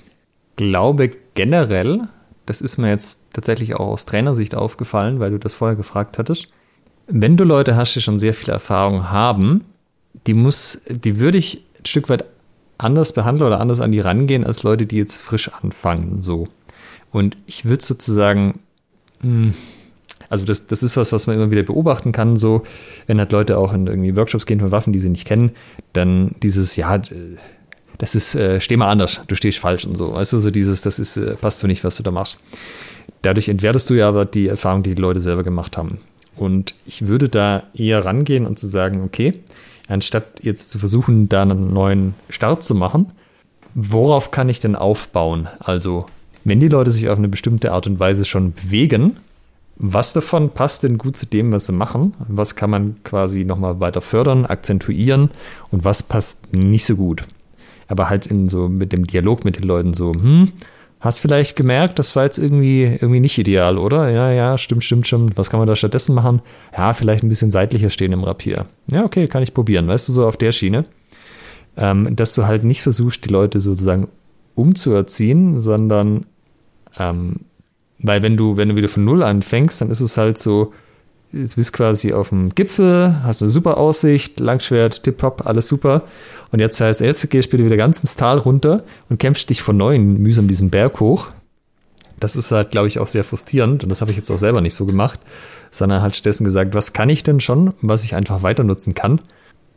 glaube generell, das ist mir jetzt tatsächlich auch aus Trainersicht aufgefallen, weil du das vorher gefragt hattest. Wenn du Leute hast, die schon sehr viel Erfahrung haben, die muss, die würde ich ein Stück weit anders behandeln oder anders an die rangehen als Leute, die jetzt frisch anfangen, so. Und ich würde sozusagen, hm, also das, das ist was, was man immer wieder beobachten kann, so, wenn halt Leute auch in irgendwie Workshops gehen von Waffen, die sie nicht kennen, dann dieses, ja, das ist, äh, steh mal anders, du stehst falsch und so. Weißt du, so dieses, das ist, äh, passt so nicht, was du da machst. Dadurch entwertest du ja aber die Erfahrung, die die Leute selber gemacht haben. Und ich würde da eher rangehen und zu sagen, okay, anstatt jetzt zu versuchen, da einen neuen Start zu machen, worauf kann ich denn aufbauen? Also, wenn die Leute sich auf eine bestimmte Art und Weise schon bewegen, was davon passt denn gut zu dem, was sie machen? Was kann man quasi nochmal weiter fördern, akzentuieren und was passt nicht so gut? Aber halt in so mit dem Dialog mit den Leuten so, hm, hast vielleicht gemerkt, das war jetzt irgendwie, irgendwie nicht ideal, oder? Ja, ja, stimmt, stimmt, stimmt. Was kann man da stattdessen machen? Ja, vielleicht ein bisschen seitlicher stehen im Rapier. Ja, okay, kann ich probieren, weißt du, so auf der Schiene. Ähm, dass du halt nicht versuchst, die Leute sozusagen umzuerziehen, sondern ähm, weil wenn du, wenn du wieder von Null anfängst, dann ist es halt so, du bist quasi auf dem Gipfel, hast eine super Aussicht, Langschwert, Tip-Top, alles super. Und jetzt heißt es, gehst bitte wieder ganz ins Tal runter und kämpfst dich von neuem mühsam diesen Berg hoch. Das ist halt, glaube ich, auch sehr frustrierend und das habe ich jetzt auch selber nicht so gemacht, sondern halt stattdessen gesagt, was kann ich denn schon, was ich einfach weiter nutzen kann.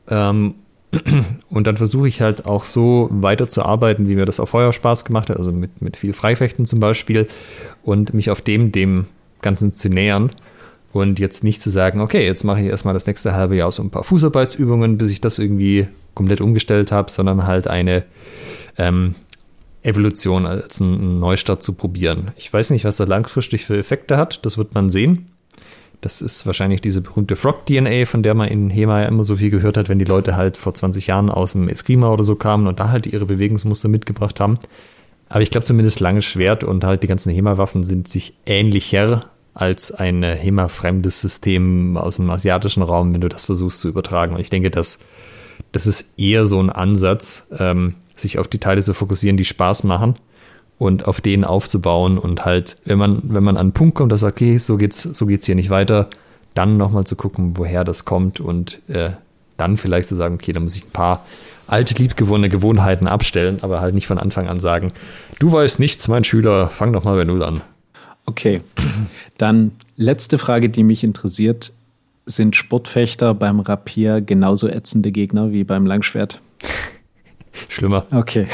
Ähm, und dann versuche ich halt auch so weiterzuarbeiten, wie mir das auch vorher Spaß gemacht hat, also mit, mit viel Freifechten zum Beispiel und mich auf dem, dem Ganzen zu nähern und jetzt nicht zu sagen, okay, jetzt mache ich erstmal das nächste halbe Jahr so ein paar Fußarbeitsübungen, bis ich das irgendwie komplett umgestellt habe, sondern halt eine ähm, Evolution als einen Neustart zu probieren. Ich weiß nicht, was das langfristig für Effekte hat, das wird man sehen. Das ist wahrscheinlich diese berühmte Frog-DNA, von der man in HEMA ja immer so viel gehört hat, wenn die Leute halt vor 20 Jahren aus dem Eskrima oder so kamen und da halt ihre Bewegungsmuster mitgebracht haben. Aber ich glaube zumindest langes Schwert und halt die ganzen HEMA-Waffen sind sich ähnlicher als ein HEMA-fremdes System aus dem asiatischen Raum, wenn du das versuchst zu übertragen. Und ich denke, dass das ist eher so ein Ansatz, ähm, sich auf die Teile zu fokussieren, die Spaß machen und auf denen aufzubauen und halt, wenn man, wenn man an einen Punkt kommt, dass okay, so geht's, so geht's hier nicht weiter, dann nochmal zu gucken, woher das kommt und äh, dann vielleicht zu sagen, okay, da muss ich ein paar alte, liebgewonnene Gewohnheiten abstellen, aber halt nicht von Anfang an sagen, du weißt nichts, mein Schüler, fang doch mal bei Null an. Okay, dann letzte Frage, die mich interessiert. Sind Sportfechter beim Rapier genauso ätzende Gegner wie beim Langschwert? Schlimmer. Okay.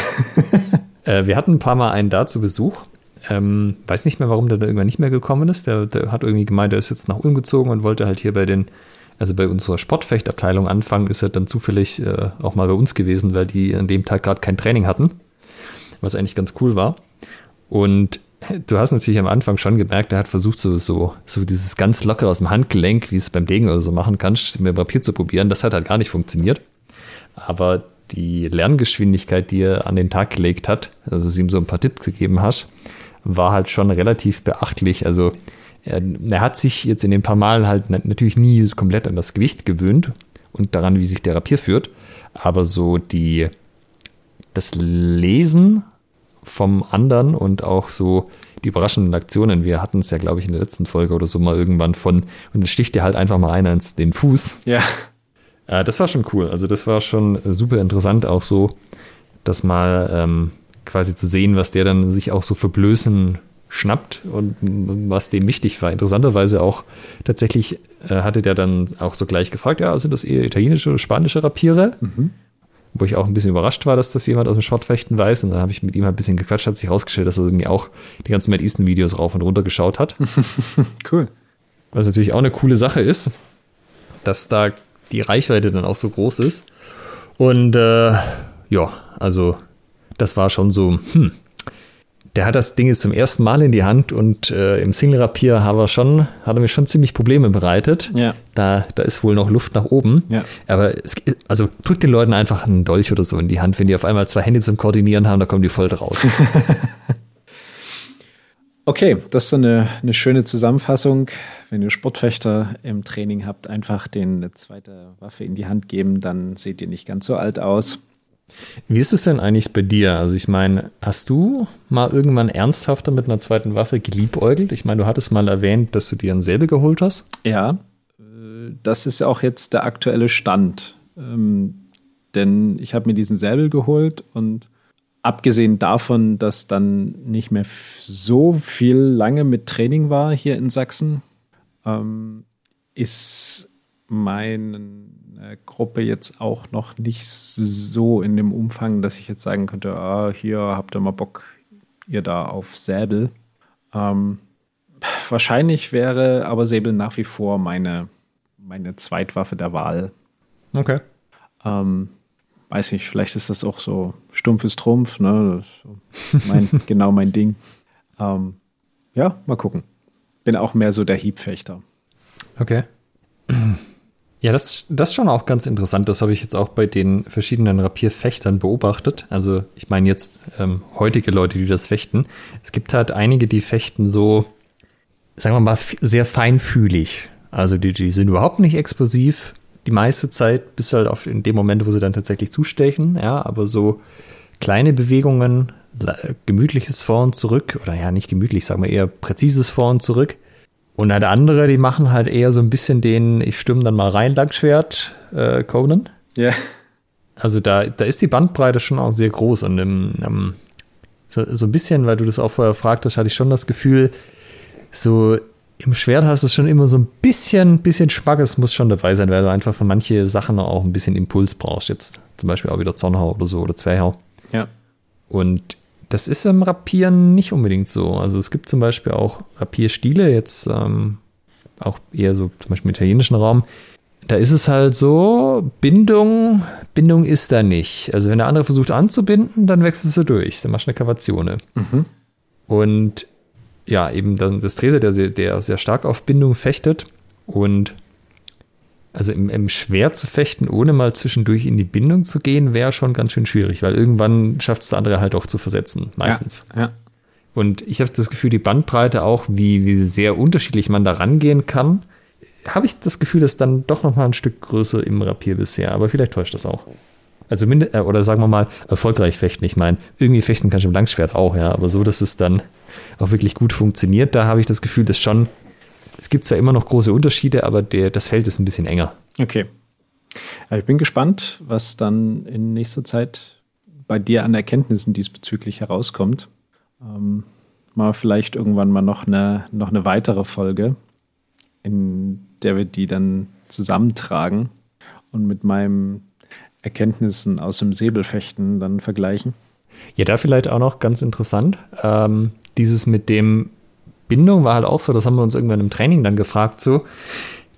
äh, wir hatten ein paar Mal einen da zu Besuch Ähm, weiß nicht mehr, warum der da irgendwann nicht mehr gekommen ist. Der, der hat irgendwie gemeint, er ist jetzt nach Ulm gezogen und wollte halt hier bei den, also bei unserer Sportfechtabteilung anfangen, ist er dann zufällig äh, auch mal bei uns gewesen, weil die an dem Tag gerade kein Training hatten, was eigentlich ganz cool war. Und du hast natürlich am Anfang schon gemerkt, er hat versucht, so, so, so dieses ganz locker aus dem Handgelenk, wie es beim Degen oder so machen kannst, mit Papier zu probieren. Das hat halt gar nicht funktioniert. Aber die Lerngeschwindigkeit, die er an den Tag gelegt hat, also sie ihm so ein paar Tipps gegeben hast, war halt schon relativ beachtlich. Also er, er, hat sich jetzt in den paar Malen halt natürlich nie komplett an das Gewicht gewöhnt und daran, wie sich der Rapier führt. Aber so die, das Lesen vom anderen und auch so die überraschenden Aktionen. Wir hatten es ja, glaube ich, in der letzten Folge oder so mal irgendwann von, und dann sticht dir halt einfach mal einer ins den Fuß. Ja. Äh, das war schon cool. Also, das war schon super interessant, auch so, das mal ähm, quasi zu sehen, was der dann sich auch so für Blößen schnappt und was dem wichtig war. Interessanterweise auch tatsächlich äh, hatte der dann auch so gleich gefragt, ja, sind das eher italienische oder spanische Rapiere? Mhm wo ich auch ein bisschen überrascht war, dass das jemand aus dem Sportfechten weiß. Und dann habe ich mit ihm ein bisschen gequatscht, hat sich herausgestellt, dass er irgendwie auch die ganzen Matt Easton Videos rauf und runter geschaut hat. cool. Was natürlich auch eine coole Sache ist, dass da die Reichweite dann auch so groß ist. Und äh, ja, also das war schon so, hm, der hat das Ding jetzt zum ersten Mal in die Hand und äh, im Single-Rapier hat er, schon, hat er mir schon ziemlich Probleme bereitet. Ja. Da, da ist wohl noch Luft nach oben. Ja. Aber es, also drückt den Leuten einfach einen Dolch oder so in die Hand. Wenn die auf einmal zwei Hände zum Koordinieren haben, da kommen die voll raus. okay, das ist so eine, eine schöne Zusammenfassung. Wenn ihr Sportfechter im Training habt, einfach den eine zweite Waffe in die Hand geben, dann seht ihr nicht ganz so alt aus. Wie ist es denn eigentlich bei dir? Also ich meine, hast du mal irgendwann ernsthafter mit einer zweiten Waffe geliebäugelt? Ich meine, du hattest mal erwähnt, dass du dir ein Säbel geholt hast. Ja, äh, das ist auch jetzt der aktuelle Stand. Ähm, denn ich habe mir diesen Säbel geholt und abgesehen davon, dass dann nicht mehr so viel lange mit Training war hier in Sachsen, ähm, ist mein äh, Gruppe jetzt auch noch nicht so in dem Umfang, dass ich jetzt sagen könnte, ah, hier habt ihr mal Bock, ihr da auf Säbel. Ähm, wahrscheinlich wäre aber Säbel nach wie vor meine, meine Zweitwaffe der Wahl. Okay. Ähm, weiß nicht, vielleicht ist das auch so stumpfes Trumpf, ne? Mein, genau mein Ding. Ähm, ja, mal gucken. Bin auch mehr so der Hiebfechter. Okay. Ja, das, das ist schon auch ganz interessant. Das habe ich jetzt auch bei den verschiedenen Rapierfechtern beobachtet. Also ich meine jetzt ähm, heutige Leute, die das fechten. Es gibt halt einige, die fechten so, sagen wir mal, sehr feinfühlig. Also die, die sind überhaupt nicht explosiv die meiste Zeit, bis halt auf in dem Moment, wo sie dann tatsächlich zustechen. Ja, aber so kleine Bewegungen, gemütliches Vor und zurück, oder ja, nicht gemütlich, sagen wir eher präzises Vor und zurück und halt andere, die machen halt eher so ein bisschen den, ich stimme dann mal rein, Langschwert, äh, Conan. Ja. Also da, da ist die Bandbreite schon auch sehr groß und im, um, so, so ein bisschen, weil du das auch vorher fragtest, hatte ich schon das Gefühl, so im Schwert hast du schon immer so ein bisschen, bisschen Schmackes muss schon dabei sein, weil du einfach für manche Sachen auch ein bisschen Impuls brauchst. Jetzt zum Beispiel auch wieder Zornhau oder so oder Zweihau. Ja. Und das ist im Rapieren nicht unbedingt so. Also es gibt zum Beispiel auch Rapierstile, jetzt ähm, auch eher so zum Beispiel im italienischen Raum. Da ist es halt so, Bindung, Bindung ist da nicht. Also wenn der andere versucht anzubinden, dann wechselst du durch. Dann machst du eine Kavatione. Mhm. Und ja, eben dann das Treser, der, der sehr stark auf Bindung fechtet und also im, im schwer zu fechten, ohne mal zwischendurch in die Bindung zu gehen, wäre schon ganz schön schwierig, weil irgendwann schafft es der andere halt auch zu versetzen, meistens. Ja, ja. Und ich habe das Gefühl, die Bandbreite auch, wie, wie sehr unterschiedlich man da rangehen kann, habe ich das Gefühl, ist dann doch noch mal ein Stück größer im Rapier bisher. Aber vielleicht täuscht das auch. Also, äh, oder sagen wir mal, erfolgreich fechten. Ich meine, irgendwie fechten kannst du im Langschwert auch, ja. Aber so, dass es dann auch wirklich gut funktioniert, da habe ich das Gefühl, dass schon es gibt zwar immer noch große Unterschiede, aber der, das Feld ist ein bisschen enger. Okay. Ich bin gespannt, was dann in nächster Zeit bei dir an Erkenntnissen diesbezüglich herauskommt. Ähm, mal vielleicht irgendwann mal noch eine, noch eine weitere Folge, in der wir die dann zusammentragen und mit meinen Erkenntnissen aus dem Säbelfechten dann vergleichen. Ja, da vielleicht auch noch ganz interessant. Ähm, dieses mit dem Bindung war halt auch so, das haben wir uns irgendwann im Training dann gefragt, so,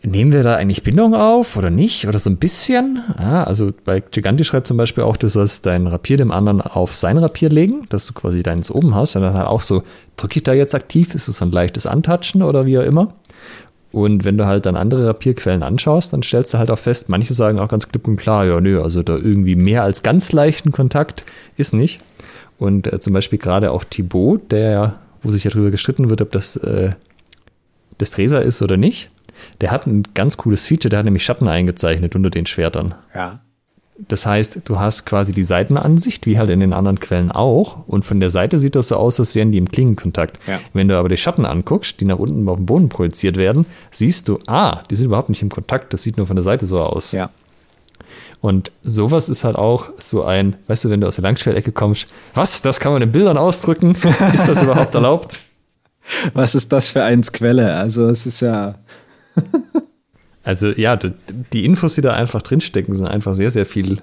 nehmen wir da eigentlich Bindung auf oder nicht? Oder so ein bisschen? Ja, also bei Giganti schreibt zum Beispiel auch, du sollst dein Rapier dem anderen auf sein Rapier legen, dass du quasi deins oben hast. Und dann halt auch so, drücke ich da jetzt aktiv? Ist es so ein leichtes Antatschen oder wie auch immer? Und wenn du halt dann andere Rapierquellen anschaust, dann stellst du halt auch fest, manche sagen auch ganz klipp und klar, ja, nö, also da irgendwie mehr als ganz leichten Kontakt ist nicht. Und äh, zum Beispiel gerade auch Thibaut, der, wo sich ja drüber gestritten wird, ob das äh, Destresa ist oder nicht, der hat ein ganz cooles Feature, der hat nämlich Schatten eingezeichnet unter den Schwertern. Ja. Das heißt, du hast quasi die Seitenansicht, wie halt in den anderen Quellen auch. Und von der Seite sieht das so aus, als wären die im Klingenkontakt. Ja. Wenn du aber die Schatten anguckst, die nach unten auf den Boden projiziert werden, siehst du, ah, die sind überhaupt nicht im Kontakt. Das sieht nur von der Seite so aus. Ja. Und sowas ist halt auch so ein, weißt du, wenn du aus der Langschwellecke kommst, was, das kann man in Bildern ausdrücken? ist das überhaupt erlaubt? Was ist das für eins Quelle? Also es ist ja also ja, die Infos, die da einfach drinstecken, sind einfach sehr, sehr viel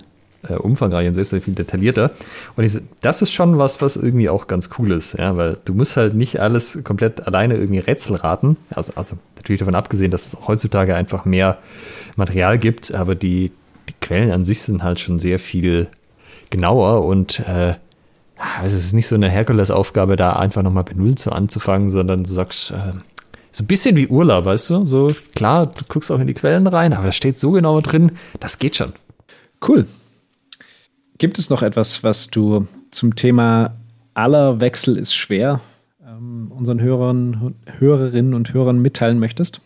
äh, umfangreicher und sehr, sehr viel detaillierter. Und ich, das ist schon was, was irgendwie auch ganz cool ist, ja, weil du musst halt nicht alles komplett alleine irgendwie Rätsel raten. Also, also natürlich davon abgesehen, dass es heutzutage einfach mehr Material gibt, aber die, die Quellen an sich sind halt schon sehr viel genauer und äh, also es ist nicht so eine Herkulesaufgabe, da einfach nochmal bei Null zu anzufangen, sondern du sagst, äh, so ein bisschen wie Urlaub, weißt du? So, klar, du guckst auch in die Quellen rein, aber da steht so genau drin, das geht schon. Cool. Gibt es noch etwas, was du zum Thema aller Wechsel ist schwer ähm, unseren Hörern, Hörerinnen und Hörern mitteilen möchtest?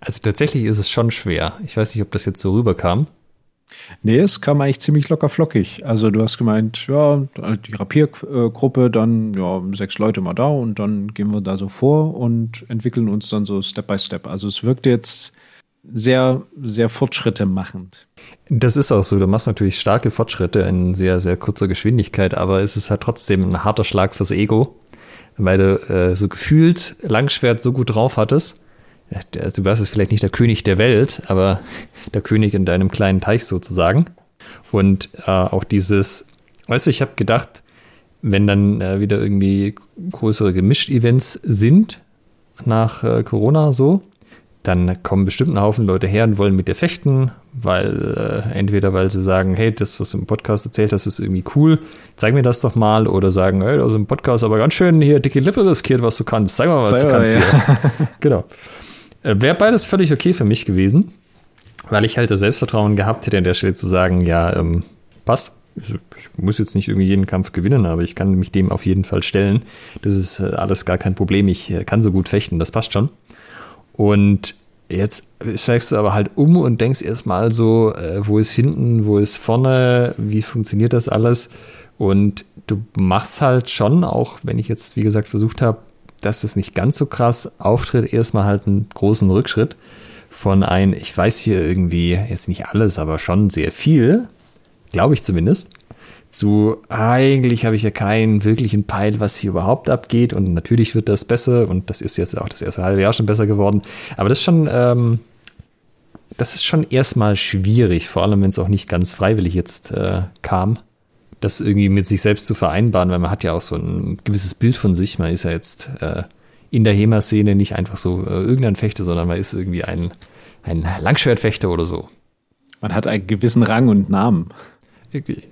Also tatsächlich ist es schon schwer. Ich weiß nicht, ob das jetzt so rüberkam. Nee, es kam eigentlich ziemlich locker flockig. Also du hast gemeint, ja, die Rapiergruppe, dann ja, sechs Leute mal da und dann gehen wir da so vor und entwickeln uns dann so Step by Step. Also es wirkt jetzt sehr, sehr Fortschritte machend. Das ist auch so. Du machst natürlich starke Fortschritte in sehr, sehr kurzer Geschwindigkeit, aber es ist halt trotzdem ein harter Schlag fürs Ego, weil du äh, so gefühlt Langschwert so gut drauf hattest du warst jetzt vielleicht nicht der König der Welt, aber der König in deinem kleinen Teich sozusagen. Und äh, auch dieses, weißt du, ich habe gedacht, wenn dann äh, wieder irgendwie größere Gemischt-Events sind nach äh, Corona so, dann kommen bestimmt ein Haufen Leute her und wollen mit dir fechten, weil äh, entweder weil sie sagen, hey, das, was du im Podcast erzählt hast, ist irgendwie cool, zeig mir das doch mal, oder sagen, hey, also im Podcast aber ganz schön hier dicke Lippe riskiert, was du kannst, zeig mal, was zeig du kannst ja. hier. genau. Äh, Wäre beides völlig okay für mich gewesen, weil ich halt das Selbstvertrauen gehabt hätte, an der Stelle zu sagen, ja, ähm, passt. Ich muss jetzt nicht irgendwie jeden Kampf gewinnen, aber ich kann mich dem auf jeden Fall stellen. Das ist äh, alles gar kein Problem. Ich äh, kann so gut fechten, das passt schon. Und jetzt steigst du aber halt um und denkst erstmal so, wo ist hinten, wo ist vorne, wie funktioniert das alles? Und du machst halt schon, auch wenn ich jetzt, wie gesagt, versucht habe, dass das nicht ganz so krass auftritt, erstmal halt einen großen Rückschritt von ein, ich weiß hier irgendwie, jetzt nicht alles, aber schon sehr viel, glaube ich zumindest, zu eigentlich habe ich ja keinen wirklichen Peil, was hier überhaupt abgeht und natürlich wird das besser und das ist jetzt auch das erste halbe Jahr schon besser geworden, aber das ist schon, ähm, das ist schon erstmal schwierig, vor allem wenn es auch nicht ganz freiwillig jetzt äh, kam das irgendwie mit sich selbst zu vereinbaren, weil man hat ja auch so ein gewisses Bild von sich. Man ist ja jetzt äh, in der HEMA-Szene nicht einfach so äh, irgendein Fechter, sondern man ist irgendwie ein, ein Langschwertfechter oder so. Man hat einen gewissen Rang und Namen.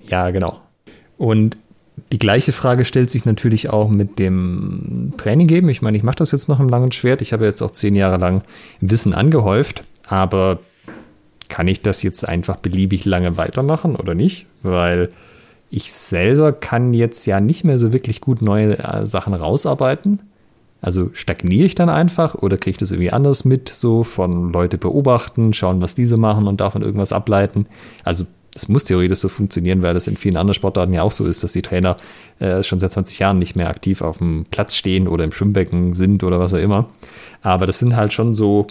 Ja, genau. Und die gleiche Frage stellt sich natürlich auch mit dem Training geben. Ich meine, ich mache das jetzt noch im langen Schwert. Ich habe jetzt auch zehn Jahre lang Wissen angehäuft, aber kann ich das jetzt einfach beliebig lange weitermachen oder nicht? Weil ich selber kann jetzt ja nicht mehr so wirklich gut neue äh, Sachen rausarbeiten. Also stagniere ich dann einfach oder kriege ich das irgendwie anders mit, so von Leute beobachten, schauen, was diese machen und davon irgendwas ableiten. Also das muss theoretisch so funktionieren, weil das in vielen anderen Sportarten ja auch so ist, dass die Trainer äh, schon seit 20 Jahren nicht mehr aktiv auf dem Platz stehen oder im Schwimmbecken sind oder was auch immer. Aber das sind halt schon so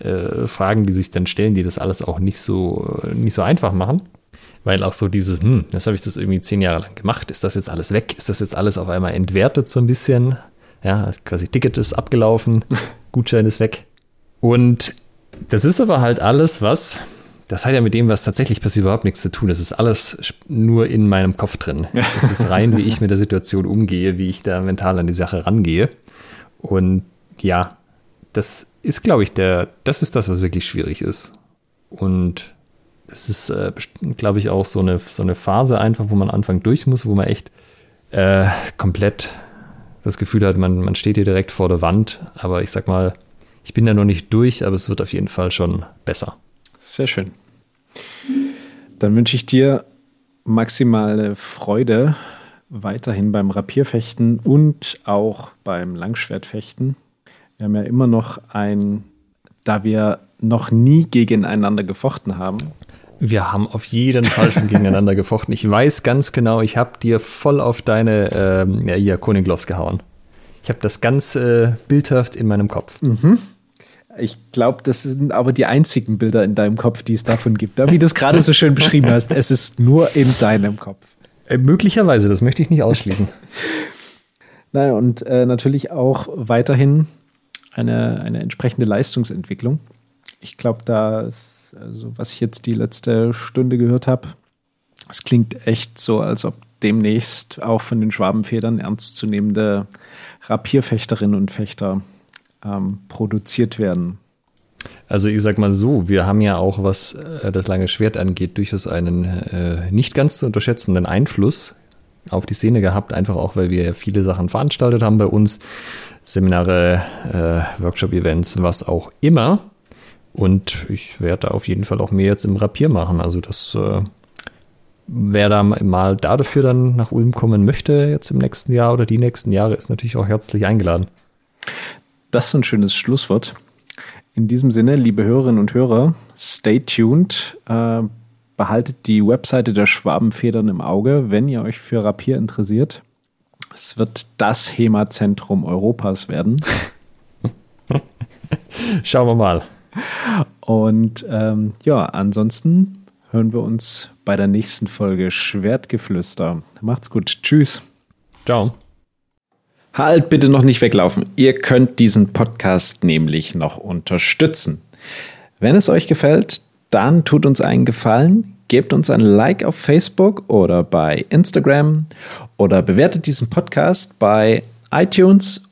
äh, Fragen, die sich dann stellen, die das alles auch nicht so, nicht so einfach machen. Weil auch so dieses, hm, das habe ich das irgendwie zehn Jahre lang gemacht, ist das jetzt alles weg? Ist das jetzt alles auf einmal entwertet so ein bisschen? Ja, quasi Ticket ist abgelaufen, Gutschein ist weg. Und das ist aber halt alles, was das hat ja mit dem, was tatsächlich passiert, überhaupt nichts zu tun. Das ist alles nur in meinem Kopf drin. Das ist rein, wie ich mit der Situation umgehe, wie ich da mental an die Sache rangehe. Und ja, das ist, glaube ich, der, das ist das, was wirklich schwierig ist. Und das ist, äh, glaube ich, auch so eine, so eine Phase einfach, wo man Anfang durch muss, wo man echt äh, komplett das Gefühl hat, man, man steht hier direkt vor der Wand. Aber ich sag mal, ich bin da noch nicht durch, aber es wird auf jeden Fall schon besser. Sehr schön. Dann wünsche ich dir maximale Freude weiterhin beim Rapierfechten und auch beim Langschwertfechten. Wir haben ja immer noch ein, da wir noch nie gegeneinander gefochten haben. Wir haben auf jeden Fall schon gegeneinander gefochten. Ich weiß ganz genau, ich habe dir voll auf deine ähm, ja, hier Koningloss gehauen. Ich habe das ganz äh, bildhaft in meinem Kopf. Mhm. Ich glaube, das sind aber die einzigen Bilder in deinem Kopf, die es davon gibt. Wie du es gerade so schön beschrieben hast, es ist nur in deinem Kopf. Äh, möglicherweise, das möchte ich nicht ausschließen. Naja, und äh, natürlich auch weiterhin eine, eine entsprechende Leistungsentwicklung. Ich glaube, da, ist, also was ich jetzt die letzte Stunde gehört habe, es klingt echt so, als ob demnächst auch von den Schwabenfedern ernstzunehmende Rapierfechterinnen und Fechter ähm, produziert werden. Also ich sag mal so, wir haben ja auch, was äh, das lange Schwert angeht, durchaus einen äh, nicht ganz zu unterschätzenden Einfluss auf die Szene gehabt, einfach auch, weil wir viele Sachen veranstaltet haben bei uns, Seminare, äh, Workshop-Events, was auch immer. Und ich werde auf jeden Fall auch mehr jetzt im Rapier machen. Also das, äh, wer da mal dafür dann nach Ulm kommen möchte, jetzt im nächsten Jahr oder die nächsten Jahre, ist natürlich auch herzlich eingeladen. Das ist ein schönes Schlusswort. In diesem Sinne, liebe Hörerinnen und Hörer, stay tuned. Äh, behaltet die Webseite der Schwabenfedern im Auge, wenn ihr euch für Rapier interessiert. Es wird das HEMA-Zentrum Europas werden. Schauen wir mal. Und ähm, ja, ansonsten hören wir uns bei der nächsten Folge Schwertgeflüster. Macht's gut. Tschüss. Ciao. Halt bitte noch nicht weglaufen. Ihr könnt diesen Podcast nämlich noch unterstützen. Wenn es euch gefällt, dann tut uns einen Gefallen, gebt uns ein Like auf Facebook oder bei Instagram oder bewertet diesen Podcast bei iTunes